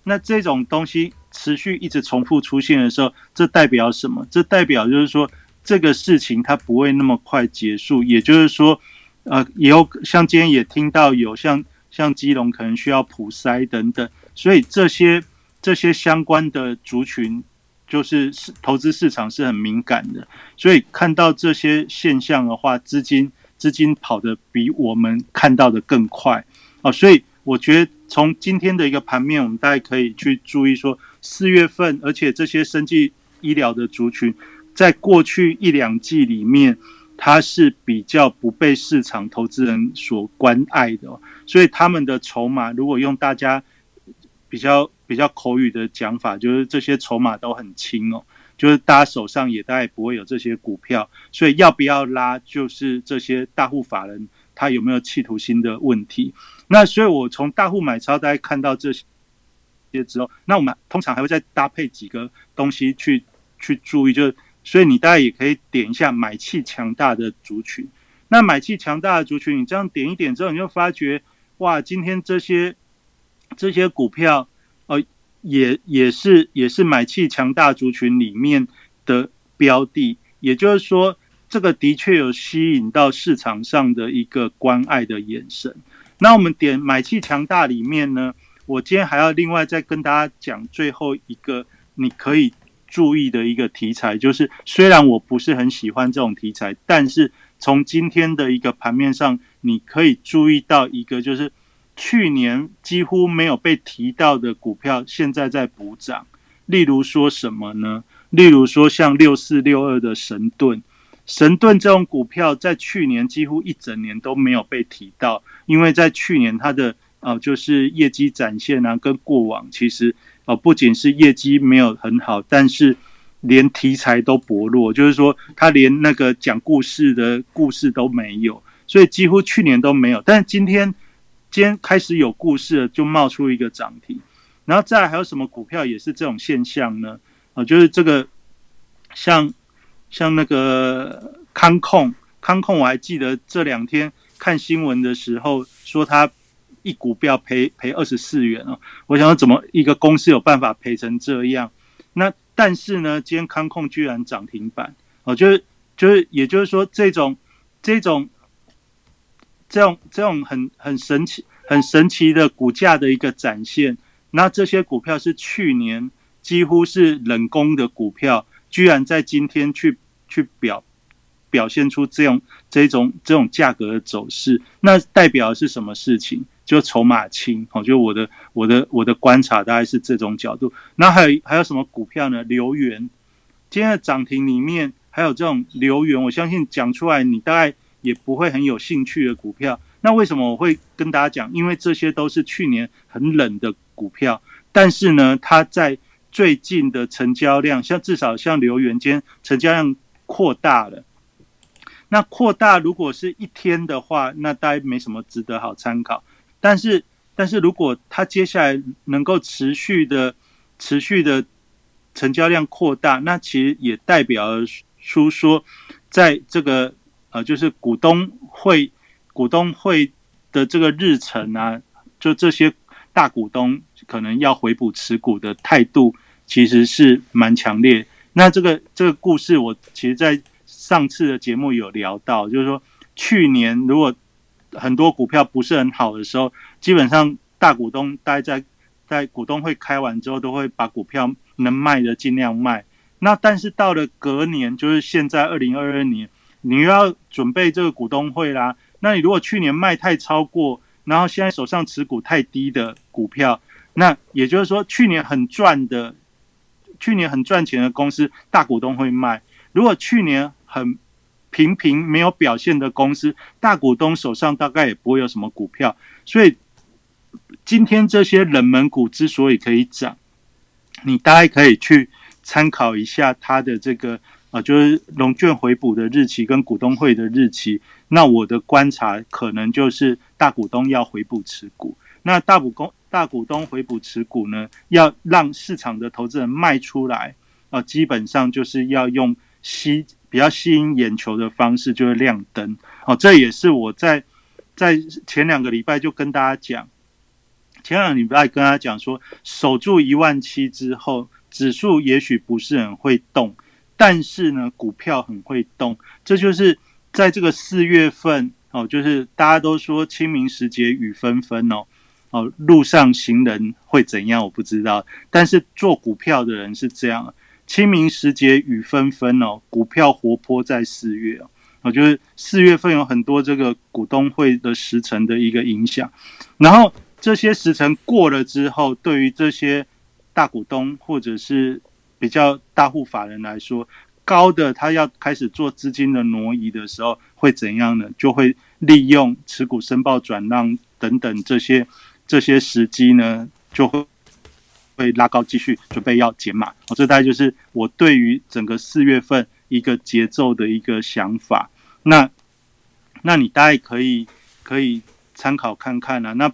那这种东西持续一直重复出现的时候，这代表什么？这代表就是说。这个事情它不会那么快结束，也就是说，呃，也有像今天也听到有像像基隆可能需要普筛等等，所以这些这些相关的族群，就是投资市场是很敏感的，所以看到这些现象的话，资金资金跑得比我们看到的更快啊，所以我觉得从今天的一个盘面，我们大家可以去注意说，四月份，而且这些生技医疗的族群。在过去一两季里面，它是比较不被市场投资人所关爱的，所以他们的筹码，如果用大家比较比较口语的讲法，就是这些筹码都很轻哦，就是大家手上也大概不会有这些股票，所以要不要拉，就是这些大户法人他有没有企图心的问题。那所以我从大户买超，大家看到这些之后，那我们通常还会再搭配几个东西去去注意，就是。所以你大概也可以点一下买气强大的族群。那买气强大的族群，你这样点一点之后，你就发觉，哇，今天这些这些股票，呃，也也是也是买气强大族群里面的标的。也就是说，这个的确有吸引到市场上的一个关爱的眼神。那我们点买气强大里面呢，我今天还要另外再跟大家讲最后一个，你可以。注意的一个题材就是，虽然我不是很喜欢这种题材，但是从今天的一个盘面上，你可以注意到一个，就是去年几乎没有被提到的股票，现在在补涨。例如说什么呢？例如说像六四六二的神盾，神盾这种股票在去年几乎一整年都没有被提到，因为在去年它的呃就是业绩展现啊，跟过往其实。哦，不仅是业绩没有很好，但是连题材都薄弱，就是说他连那个讲故事的故事都没有，所以几乎去年都没有。但是今天今天开始有故事了，就冒出一个涨停。然后再来还有什么股票也是这种现象呢？啊，就是这个像像那个康控，康控我还记得这两天看新闻的时候说他。一股票赔赔二十四元哦，我想怎么一个公司有办法赔成这样？那但是呢，今天康控居然涨停板哦，就是就是，也就是说，这种这种这种这种很很神奇、很神奇的股价的一个展现。那这些股票是去年几乎是冷宫的股票，居然在今天去去表表现出这种这种这种价格的走势，那代表的是什么事情？就筹码轻，哦，就我的我的我的观察大概是这种角度。那还有还有什么股票呢？留元，今天的涨停里面还有这种留元，我相信讲出来你大概也不会很有兴趣的股票。那为什么我会跟大家讲？因为这些都是去年很冷的股票，但是呢，它在最近的成交量，像至少像留元间成交量扩大了。那扩大如果是一天的话，那大概没什么值得好参考。但是，但是如果它接下来能够持续的、持续的成交量扩大，那其实也代表出说，在这个呃，就是股东会股东会的这个日程啊，就这些大股东可能要回补持股的态度，其实是蛮强烈。那这个这个故事，我其实在上次的节目有聊到，就是说去年如果很多股票不是很好的时候，基本上大股东待在在股东会开完之后，都会把股票能卖的尽量卖。那但是到了隔年，就是现在二零二二年，你又要准备这个股东会啦。那你如果去年卖太超过，然后现在手上持股太低的股票，那也就是说去年很赚的。去年很赚钱的公司，大股东会卖；如果去年很平平没有表现的公司，大股东手上大概也不会有什么股票。所以今天这些冷门股之所以可以涨，你大概可以去参考一下它的这个啊，就是龙卷回补的日期跟股东会的日期。那我的观察可能就是大股东要回补持股，那大股东。大股东回补持股呢，要让市场的投资人卖出来啊，基本上就是要用吸比较吸引眼球的方式，就是亮灯哦。这也是我在在前两个礼拜就跟大家讲，前两个礼拜跟大家讲说，守住一万七之后，指数也许不是很会动，但是呢，股票很会动。这就是在这个四月份哦，就是大家都说清明时节雨纷纷哦。哦，路上行人会怎样？我不知道。但是做股票的人是这样：清明时节雨纷纷哦，股票活泼在四月哦。我觉得四月份有很多这个股东会的时辰的一个影响。然后这些时辰过了之后，对于这些大股东或者是比较大户法人来说，高的他要开始做资金的挪移的时候，会怎样呢？就会利用持股申报转让等等这些。这些时机呢，就会会拉高，继续准备要减码。哦，这大概就是我对于整个四月份一个节奏的一个想法。那，那你大概可以可以参考看看啊。那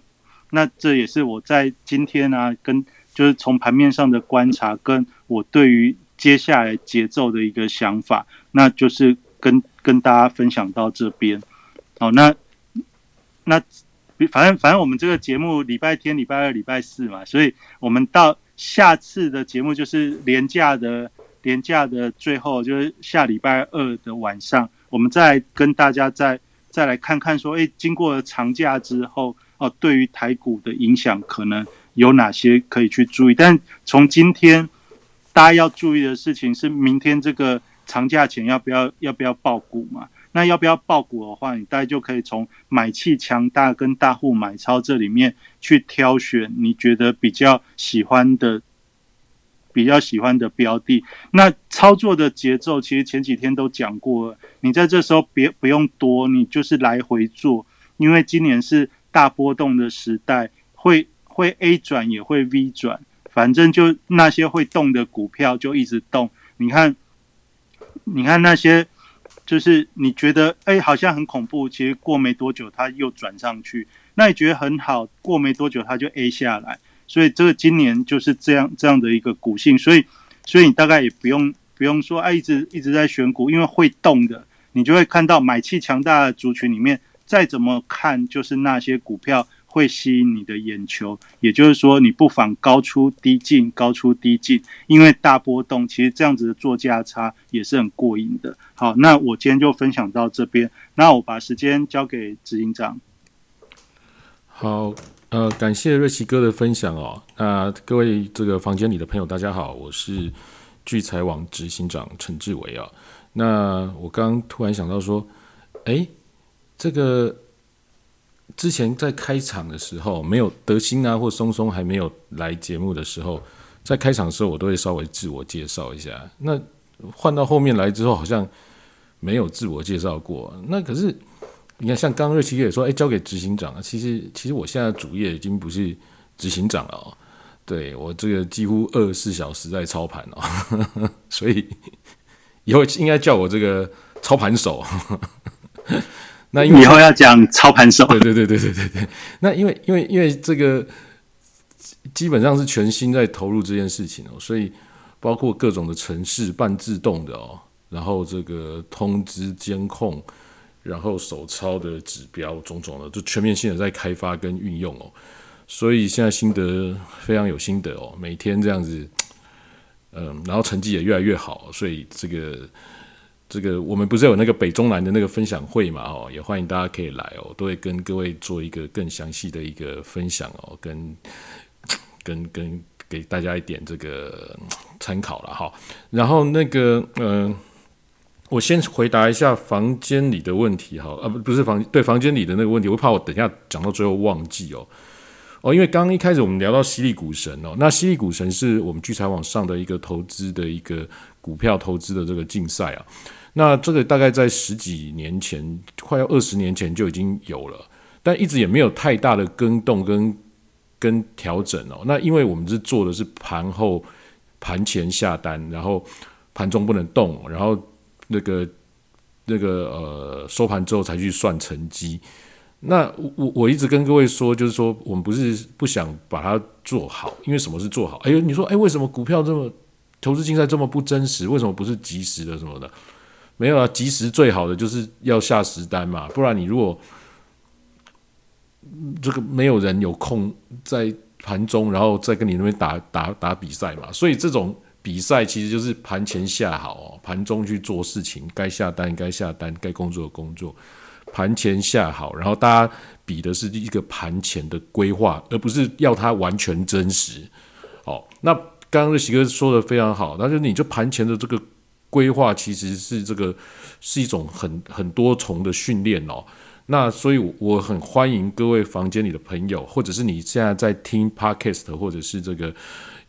那这也是我在今天呢，跟就是从盘面上的观察，跟我对于接下来节奏的一个想法，那就是跟跟大家分享到这边。好，那那。反正反正我们这个节目礼拜天、礼拜二、礼拜四嘛，所以我们到下次的节目就是连假的连假的最后，就是下礼拜二的晚上，我们再跟大家再再来看看说，哎，经过长假之后，哦，对于台股的影响可能有哪些可以去注意？但从今天大家要注意的事情是，明天这个长假前要不要要不要爆股嘛？那要不要爆股的话，你大概就可以从买气强大跟大户买超这里面去挑选你觉得比较喜欢的、比较喜欢的标的。那操作的节奏其实前几天都讲过了，你在这时候别不用多，你就是来回做，因为今年是大波动的时代，会会 A 转也会 V 转，反正就那些会动的股票就一直动。你看，你看那些。就是你觉得哎，好像很恐怖，其实过没多久它又转上去。那你觉得很好，过没多久它就 A 下来。所以这个今年就是这样这样的一个股性。所以，所以你大概也不用不用说哎，一直一直在选股，因为会动的，你就会看到买气强大的族群里面，再怎么看就是那些股票。会吸引你的眼球，也就是说，你不妨高出低进，高出低进，因为大波动，其实这样子的做价差也是很过瘾的。好，那我今天就分享到这边，那我把时间交给执行长。好，呃，感谢瑞奇哥的分享哦。那各位这个房间里的朋友，大家好，我是聚财网执行长陈志伟啊。那我刚突然想到说，哎，这个。之前在开场的时候，没有德兴啊或松松还没有来节目的时候，在开场的时候，我都会稍微自我介绍一下。那换到后面来之后，好像没有自我介绍过。那可是你看，像刚瑞奇也说，哎，交给执行长啊。其实，其实我现在主业已经不是执行长了哦。对我这个几乎二十四小时在操盘哦，[laughs] 所以以后应该叫我这个操盘手。那以后要讲操盘手，对对对对对对对。那因为因为因为这个基本上是全新在投入这件事情哦，所以包括各种的城市半自动的哦，然后这个通知监控，然后手抄的指标种种的，就全面性的在开发跟运用哦。所以现在心得非常有心得哦，每天这样子，嗯，然后成绩也越来越好，所以这个这个我们不是有那个北中南的那个分享会嘛哦，也欢迎大家可以来哦，都会跟各位做一个更详细的一个分享哦，跟 [tsk] 跟跟给大家一点这个参考了哈。然后那个嗯，我先回答一下房间里的问题哈，啊不不是房对房间里的那个问题，我怕我等下讲到最后忘记哦。哦，因为刚刚一开始我们聊到犀利股神哦，那犀利股神是我们聚财网上的一个投资的一个股票投资的这个竞赛啊。那这个大概在十几年前，快要二十年前就已经有了，但一直也没有太大的更动跟跟调整哦。那因为我们是做的是盘后盘前下单，然后盘中不能动，然后那个那个呃收盘之后才去算成绩。那我我一直跟各位说，就是说我们不是不想把它做好，因为什么是做好？哎呦，你说哎，为什么股票这么投资竞赛这么不真实？为什么不是及时的什么的？没有啊，及时最好的就是要下实单嘛，不然你如果这个没有人有空在盘中，然后再跟你那边打打打比赛嘛，所以这种比赛其实就是盘前下好哦，盘中去做事情，该下单该下单，该工作的工作。盘前下好，然后大家比的是一个盘前的规划，而不是要它完全真实。哦，那刚刚的喜哥说的非常好，那就你就盘前的这个规划其实是这个是一种很很多重的训练哦。那所以我很欢迎各位房间里的朋友，或者是你现在在听 Podcast 或者是这个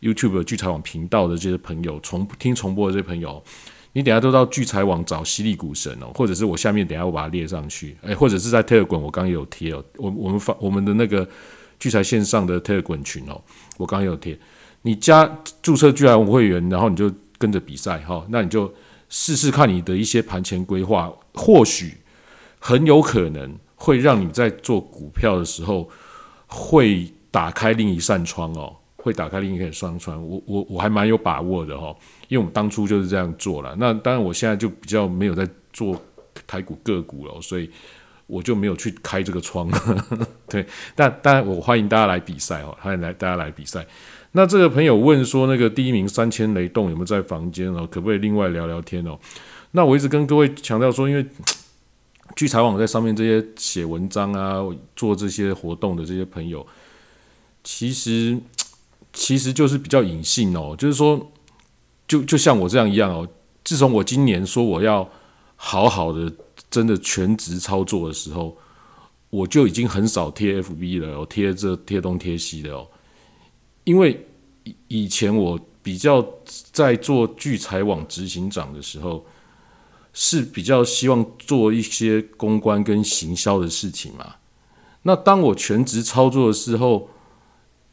YouTube 聚财网频道的这些朋友，重听重播的这些朋友。你等下都到聚财网找犀利股神哦，或者是我下面等下我把它列上去，哎，或者是在 Telegram 我刚刚有贴哦，我我们发我们的那个聚财线上的 Telegram 群哦，我刚刚有贴，你加注册聚财网会员，然后你就跟着比赛哈，那你就试试看你的一些盘前规划，或许很有可能会让你在做股票的时候会打开另一扇窗哦。会打开另一扇窗，我我我还蛮有把握的哈，因为我们当初就是这样做了。那当然，我现在就比较没有在做台股个股了，所以我就没有去开这个窗。[laughs] 对，但当然我欢迎大家来比赛哦，欢迎来大家来比赛。那这个朋友问说，那个第一名三千雷动有没有在房间哦？可不可以另外聊聊天哦？那我一直跟各位强调说，因为聚财网在上面这些写文章啊，做这些活动的这些朋友，其实。其实就是比较隐性哦，就是说，就就像我这样一样哦。自从我今年说我要好好的真的全职操作的时候，我就已经很少贴 FB 了，我贴这贴东贴西的哦。因为以以前我比较在做聚财网执行长的时候，是比较希望做一些公关跟行销的事情嘛。那当我全职操作的时候，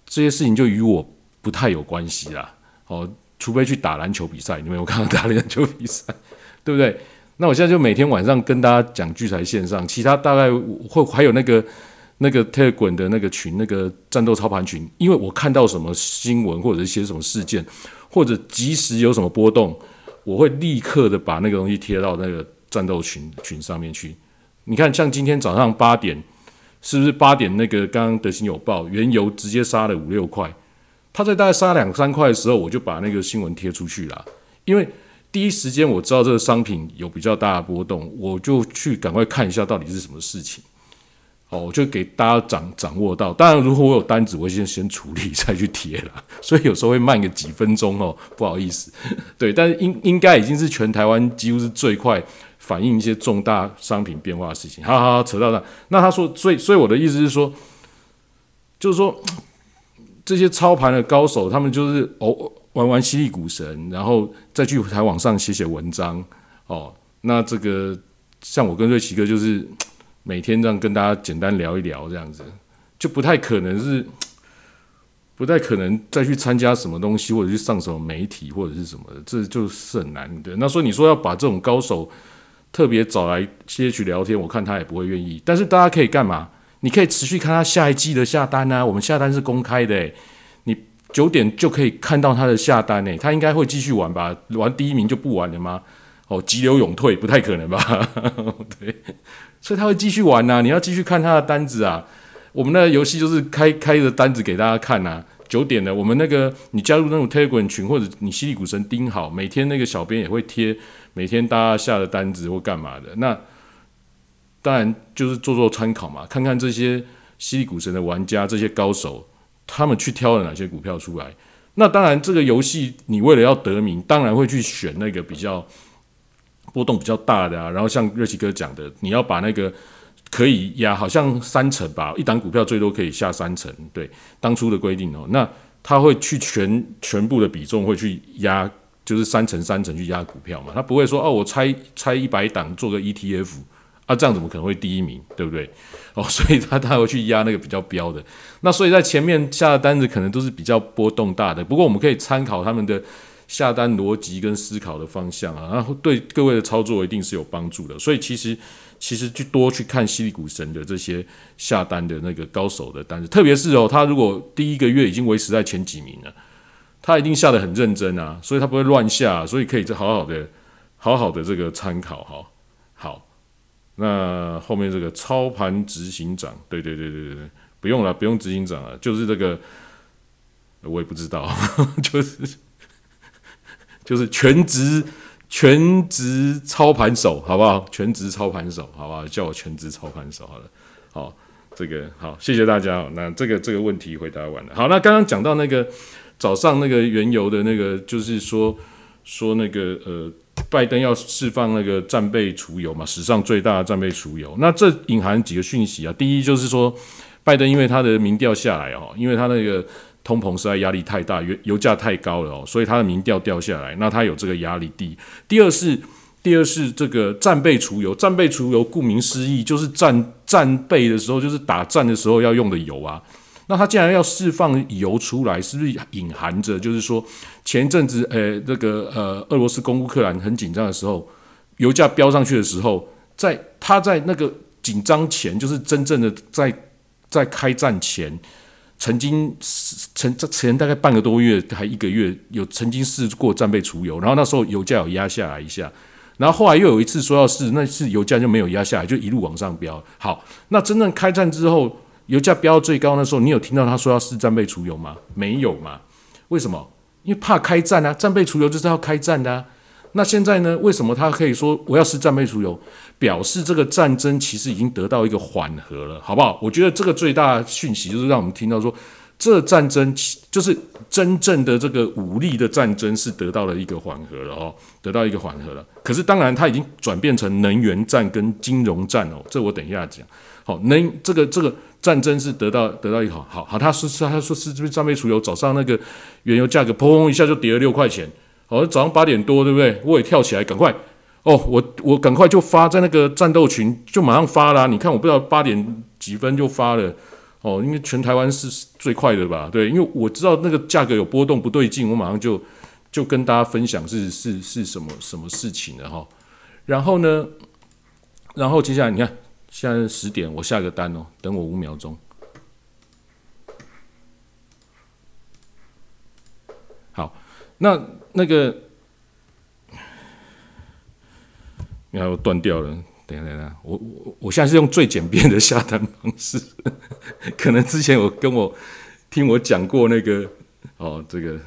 这些事情就与我不太有关系啦。哦，除非去打篮球比赛，你们有看到打篮球比赛，[laughs] 对不对？那我现在就每天晚上跟大家讲聚财线上，其他大概会还有那个那个特滚的那个群，那个战斗操盘群，因为我看到什么新闻或者一些什么事件，或者即时有什么波动，我会立刻的把那个东西贴到那个战斗群群上面去。你看，像今天早上八点。是不是八点那个刚刚德兴有报，原油直接杀了五六块，他在大概杀两三块的时候，我就把那个新闻贴出去了。因为第一时间我知道这个商品有比较大的波动，我就去赶快看一下到底是什么事情。哦，我就给大家掌掌握到。当然，如果我有单子，我先先处理 [laughs] 再去贴了，所以有时候会慢个几分钟哦，不好意思。对，但是应应该已经是全台湾几乎是最快。反映一些重大商品变化的事情，好好好，扯到那。那他说，所以，所以我的意思是说，就是说，这些操盘的高手，他们就是哦玩玩犀利股神，然后再去台网上写写文章哦。那这个像我跟瑞奇哥，就是每天这样跟大家简单聊一聊，这样子就不太可能是，[tsk] 不太可能再去参加什么东西，或者去上什么媒体或者是什么的，这就是很难的。那所以你说要把这种高手。特别找来接去聊天，我看他也不会愿意。但是大家可以干嘛？你可以持续看他下一季的下单啊。我们下单是公开的，你九点就可以看到他的下单呢。他应该会继续玩吧？玩第一名就不玩了吗？哦，急流勇退不太可能吧？[laughs] 对，所以他会继续玩呐。你要继续看他的单子啊。我们那游戏就是开开着单子给大家看呐。九点了，我们那个你加入那种 Telegram 群，或者你犀利股神盯好，每天那个小编也会贴每天大家下的单子或干嘛的。那当然就是做做参考嘛，看看这些犀利股神的玩家这些高手，他们去挑了哪些股票出来。那当然这个游戏你为了要得名，当然会去选那个比较。波动比较大的啊，然后像热奇哥讲的，你要把那个可以压，好像三成吧，一档股票最多可以下三成，对，当初的规定哦，那他会去全全部的比重会去压，就是三成三成去压股票嘛，他不会说哦，我拆拆一百档做个 ETF 啊，这样怎么可能会第一名，对不对？哦，[laughs] 所以他他会去压那个比较标的，那所以在前面下的单子可能都是比较波动大的，不过我们可以参考他们的。下单逻辑跟思考的方向啊，然后对各位的操作一定是有帮助的。所以其实其实去多去看犀利股神的这些下单的那个高手的单子，特别是哦，他如果第一个月已经维持在前几名了，他一定下的很认真啊，所以他不会乱下，所以可以好好的好好的这个参考哈。好，那后面这个操盘执行长，对对对对对，不用了，不用执行长了，就是这个我也不知道，[laughs] 就是。就是全职全职操盘手，好不好？全职操盘手，好不好？叫我全职操盘手，好了，好，这个好，谢谢大家。那这个这个问题回答完了。好，那刚刚讲到那个早上那个原油的那个，就是说说那个呃，拜登要释放那个战备储油嘛，史上最大的战备储油。那这隐含几个讯息啊？第一就是说，拜登因为他的民调下来哦，因为他那个。通膨实在压力太大，油油价太高了哦，所以他的民调掉下来，那他有这个压力。第第二是第二是这个战备储油，战备储油顾名思义就是战战备的时候，就是打战的时候要用的油啊。那他既然要释放油出来，是不是隐含着就是说前阵子呃这个呃俄罗斯攻乌克兰很紧张的时候，油价飙上去的时候，在他在那个紧张前，就是真正的在在开战前。曾经曾这前大概半个多月还一个月有曾经试过战备储油，然后那时候油价有压下来一下，然后后来又有一次说要试，那次油价就没有压下来，就一路往上飙。好，那真正开战之后，油价飙到最高那时候，你有听到他说要试战备储油吗？没有嘛？为什么？因为怕开战啊！战备储油就是要开战的。那现在呢？为什么他可以说我要是战备储油？表示这个战争其实已经得到一个缓和了，好不好？我觉得这个最大讯息就是让我们听到说，这战争就是真正的这个武力的战争是得到了一个缓和了哦，得到一个缓和了。可是当然，它已经转变成能源战跟金融战哦，这我等一下讲。好，能这个这个战争是得到得到一个好好，他说是他说是这边战备储油，早上那个原油价格砰一下就跌了六块钱，好，早上八点多对不对？我也跳起来，赶快。哦，我我赶快就发在那个战斗群，就马上发啦。你看，我不知道八点几分就发了。哦，因为全台湾是最快的吧？对，因为我知道那个价格有波动不对劲，我马上就就跟大家分享是是是什么什么事情了哈。然后呢，然后接下来你看，现在十点，我下个单哦，等我五秒钟。好，那那个。然后断掉了，等下等下，我我我现在是用最简便的下单方式，[laughs] 可能之前我跟我听我讲过那个哦，这个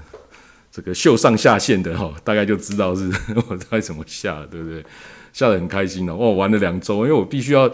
这个秀上下线的哈，大概就知道是 [laughs] 我该怎么下，对不对？下的很开心哦，哦，玩了两周，因为我必须要，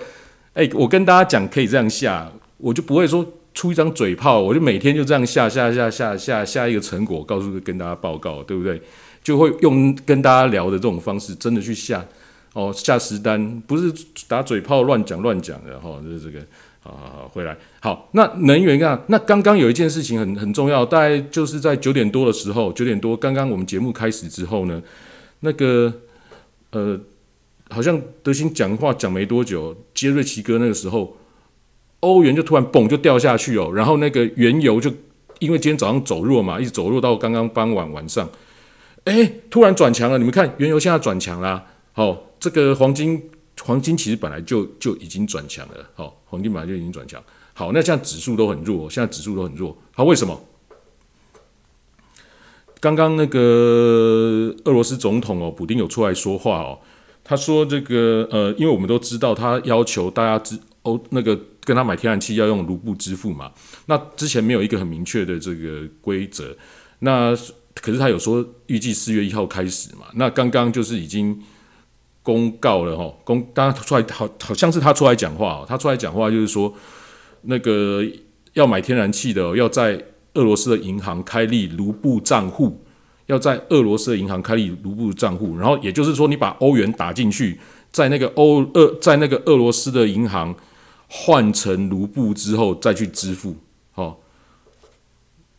哎，我跟大家讲可以这样下，我就不会说出一张嘴炮，我就每天就这样下下下下下下一个成果，告诉跟大家报告，对不对？就会用跟大家聊的这种方式，真的去下。哦，下实单不是打嘴炮乱讲乱讲的哈，就是这个，好好好，回来好。那能源啊，那刚刚有一件事情很很重要，大概就是在九点多的时候，九点多刚刚我们节目开始之后呢，那个呃，好像德兴讲话讲没多久，杰瑞奇哥那个时候，欧元就突然嘣就掉下去哦，然后那个原油就因为今天早上走弱嘛，一直走弱到刚刚傍晚晚上，哎，突然转强了，你们看原油现在转强啦，好。这个黄金，黄金其实本来就就已经转强了，好，黄金本来就已经转强。好，那现在指数都很弱，现在指数都很弱，好，为什么？刚刚那个俄罗斯总统哦，普丁有出来说话哦，他说这个呃，因为我们都知道他要求大家知欧那个跟他买天然气要用卢布支付嘛，那之前没有一个很明确的这个规则，那可是他有说预计四月一号开始嘛，那刚刚就是已经公告了哈，公当然出来好好像是他出来讲话，他出来讲话就是说那个要买天然气的要在。俄罗斯的银行开立卢布账户，要在俄罗斯的银行开立卢布账户，然后也就是说，你把欧元打进去，在那个欧俄在那个俄罗斯的银行换成卢布之后再去支付。哦，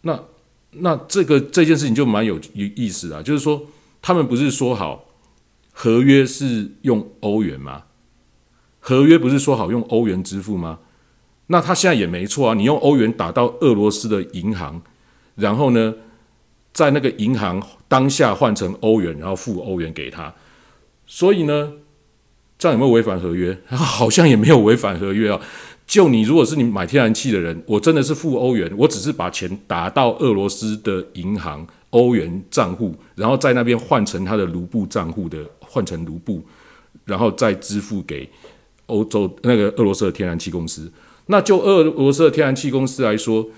那那这个这件事情就蛮有意思啊，就是说他们不是说好合约是用欧元吗？合约不是说好用欧元支付吗？那他现在也没错啊，你用欧元打到俄罗斯的银行，然后呢，在那个银行当下换成欧元，然后付欧元给他，所以呢，这样有没有违反合约？[laughs] 好像也没有违反合约啊。就你如果是你买天然气的人，我真的是付欧元，我只是把钱打到俄罗斯的银行欧元账户，然后在那边换成他的卢布账户的换成卢布，然后再支付给欧洲那个俄罗斯的天然气公司。那就俄罗斯的天然气公司来说，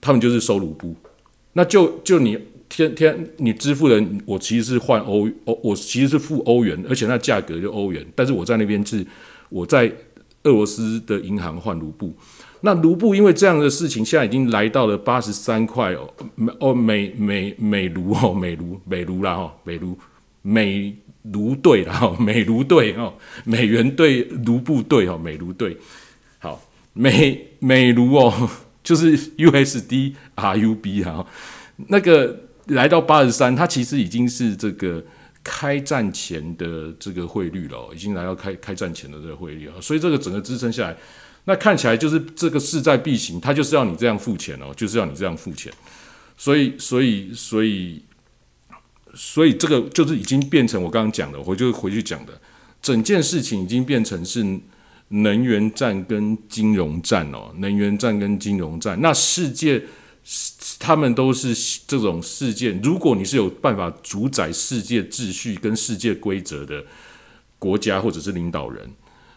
他们就是收卢布。那就就你天天你支付的，我其实是换欧欧，我其实是付欧元，而且那价格就欧元。但是我在那边是我在俄罗斯的银行换卢布。那卢布因为这样的事情，现在已经来到了八十三块哦，哦美美美卢哦美卢美卢啦哈美卢美卢兑啦哈美卢兑哦美元兑卢布兑哦美卢兑。美美卢哦，[laughs] 就是 USD RUB 啊，那个来到八十三，它其实已经是这个开战前的这个汇率了，已经来到开开战前的这个汇率啊，所以这个整个支撑下来，那看起来就是这个势在必行，它就是要你这样付钱哦，就是要你这样付钱，所以所以所以所以这个就是已经变成我刚刚讲的，我就回去讲的，整件事情已经变成是。能源战跟金融战哦，能源战跟金融战，那世界他们都是这种事件。如果你是有办法主宰世界秩序跟世界规则的国家或者是领导人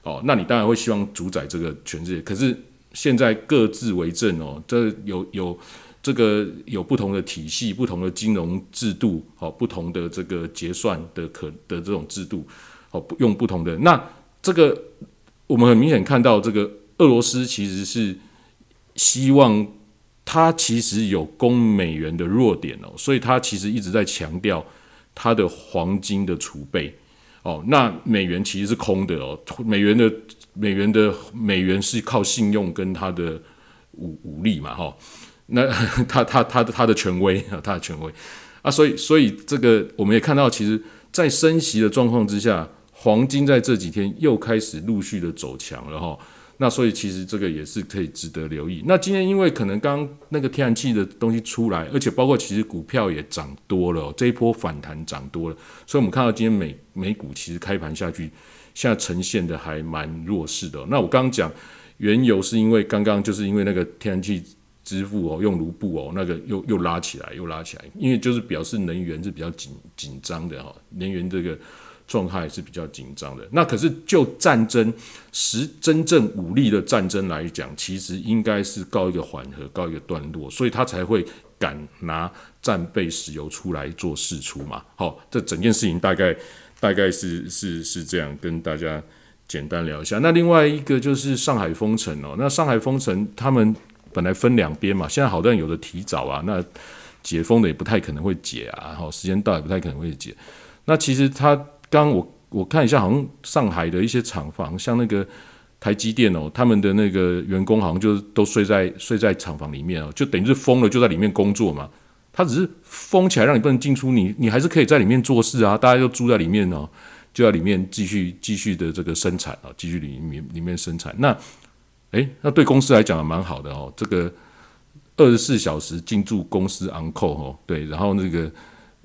哦，那你当然会希望主宰这个全世界。可是现在各自为政哦，这有有这个有不同的体系、不同的金融制度哦，不同的这个结算的可的这种制度哦，用不同的那这个。我们很明显看到，这个俄罗斯其实是希望它其实有攻美元的弱点哦，所以它其实一直在强调它的黄金的储备哦。那美元其实是空的哦，美元的美元的美元是靠信用跟它的武武力嘛哈。那他他他的他的权威啊，他的权威啊，所以所以这个我们也看到，其实，在升息的状况之下。黄金在这几天又开始陆续的走强了哈，那所以其实这个也是可以值得留意。那今天因为可能刚那个天然气的东西出来，而且包括其实股票也涨多了，这一波反弹涨多了，所以我们看到今天美美股其实开盘下去，现在呈现的还蛮弱势的。那我刚刚讲原油是因为刚刚就是因为那个天然气支付哦，用卢布哦，那个又又拉起来，又拉起来，因为就是表示能源是比较紧紧张的哈，能源这个。状态是比较紧张的。那可是就战争实真正武力的战争来讲，其实应该是告一个缓和，告一个段落，所以他才会敢拿战备石油出来做试出嘛。好，这整件事情大概大概是是是这样，跟大家简单聊一下。那另外一个就是上海封城哦。那上海封城，他们本来分两边嘛，现在好多人有的提早啊，那解封的也不太可能会解啊，好，时间到也不太可能会解。那其实他。刚我我看一下，好像上海的一些厂房，像那个台积电哦，他们的那个员工好像就都睡在睡在厂房里面哦，就等于是封了，就在里面工作嘛。他只是封起来，让你不能进出，你你还是可以在里面做事啊。大家就住在里面哦，就在里面继续继续的这个生产啊，继续里面里面生产。那诶，那对公司来讲蛮好的哦，这个二十四小时进驻公司 on call 哦，对，然后那个。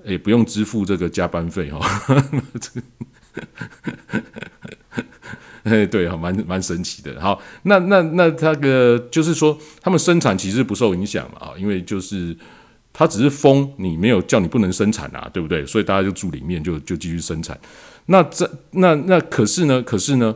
也不用支付这个加班费哈，哎，对啊，蛮蛮神奇的。好，那那那那个就是说，他们生产其实不受影响啊，因为就是它只是封你，没有叫你不能生产啊，对不对？所以大家就住里面，就就继续生产。那这那那可是呢？可是呢？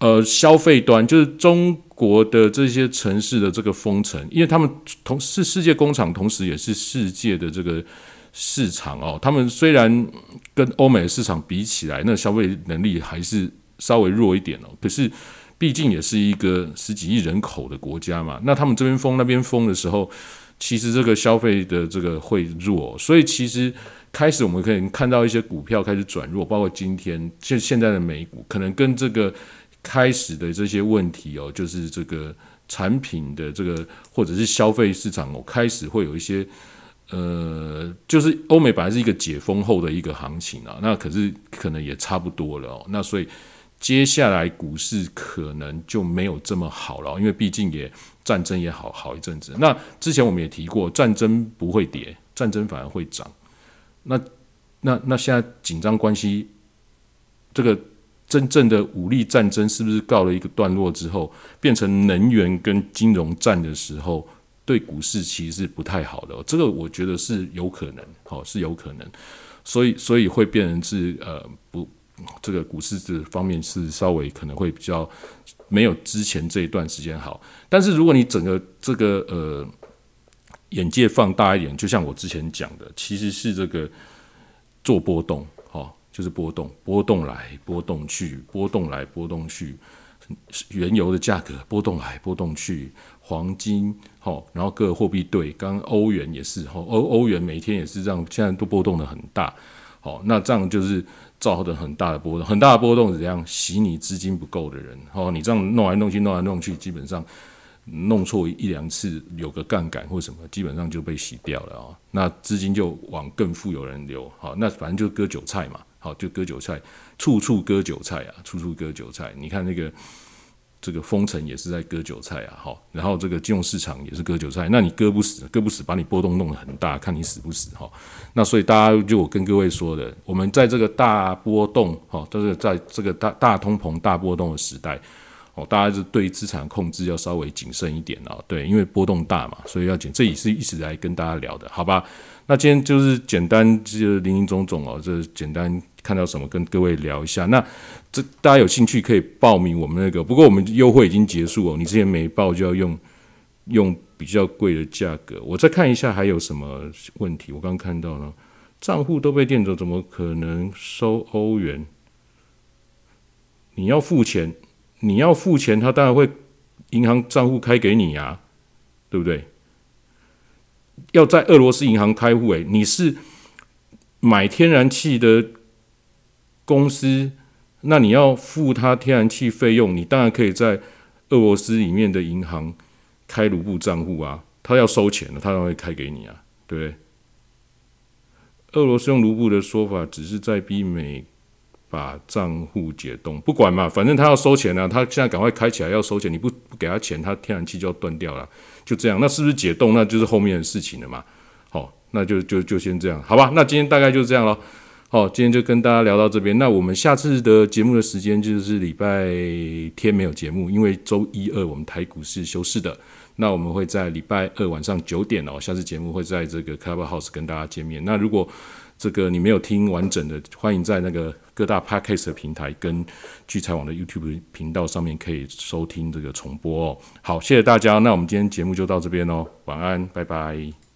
呃，消费端就是中国的这些城市的这个封城，因为他们同是世界工厂，同时也是世界的这个市场哦。他们虽然跟欧美市场比起来，那消费能力还是稍微弱一点哦。可是毕竟也是一个十几亿人口的国家嘛，那他们这边封那边封的时候，其实这个消费的这个会弱，所以其实开始我们可以看到一些股票开始转弱，包括今天现现在的美股，可能跟这个。开始的这些问题哦，就是这个产品的这个或者是消费市场哦，开始会有一些呃，就是欧美本来是一个解封后的一个行情啊，那可是可能也差不多了哦。那所以接下来股市可能就没有这么好了，因为毕竟也战争也好好一阵子。那之前我们也提过，战争不会跌，战争反而会涨。那那那现在紧张关系这个。真正的武力战争是不是告了一个段落之后，变成能源跟金融战的时候，对股市其实是不太好的。这个我觉得是有可能，好是有可能，所以所以会变成是呃不，这个股市这方面是稍微可能会比较没有之前这一段时间好。但是如果你整个这个呃眼界放大一点，就像我之前讲的，其实是这个做波动。好就是波动，波动来，波动去，波动来，波动去，原油的价格波动来，波动去，黄金，然后各个货币对，刚欧元也是，好，欧欧元每天也是这样，现在都波动的很大，好，那这样就是造成很大的波动，很大的波动是怎样？洗你资金不够的人，好，你这样弄来弄去，弄来弄去，基本上弄错一两次，有个杠杆或什么，基本上就被洗掉了啊，那资金就往更富有人流，好，那反正就割韭菜嘛。好，就割韭菜，处处割韭菜啊，处处割韭菜。你看那个这个封城也是在割韭菜啊，好，然后这个金融市场也是割韭菜。那你割不死，割不死，把你波动弄得很大，看你死不死哈。那所以大家就我跟各位说的，我们在这个大波动，哈，就是在这个大大通膨、大波动的时代，哦，大家是对资产控制要稍微谨慎一点啊，对，因为波动大嘛，所以要谨。这也是一直来跟大家聊的，好吧？那今天就是简单，就林林总总哦，这简单看到什么跟各位聊一下。那这大家有兴趣可以报名我们那个，不过我们优惠已经结束哦，你之前没报就要用用比较贵的价格。我再看一下还有什么问题，我刚看到了账户都被垫走，怎么可能收欧元？你要付钱，你要付钱，他当然会银行账户开给你呀，对不对？要在俄罗斯银行开户，诶，你是买天然气的公司，那你要付他天然气费用，你当然可以在俄罗斯里面的银行开卢布账户啊。他要收钱的，他当然会开给你啊，对不对？俄罗斯用卢布的说法，只是在逼美把账户解冻，不管嘛，反正他要收钱啊，他现在赶快开起来要收钱，你不不给他钱，他天然气就要断掉了。就这样，那是不是解冻？那就是后面的事情了嘛。好，那就就就先这样，好吧？那今天大概就是这样了。好，今天就跟大家聊到这边。那我们下次的节目的时间就是礼拜天没有节目，因为周一、二我们台股是休市的。那我们会在礼拜二晚上九点哦，下次节目会在这个 Clubhouse 跟大家见面。那如果这个你没有听完整的，欢迎在那个各大 Podcast 的平台跟聚财网的 YouTube 频道上面可以收听这个重播哦。好，谢谢大家，那我们今天节目就到这边哦，晚安，拜拜。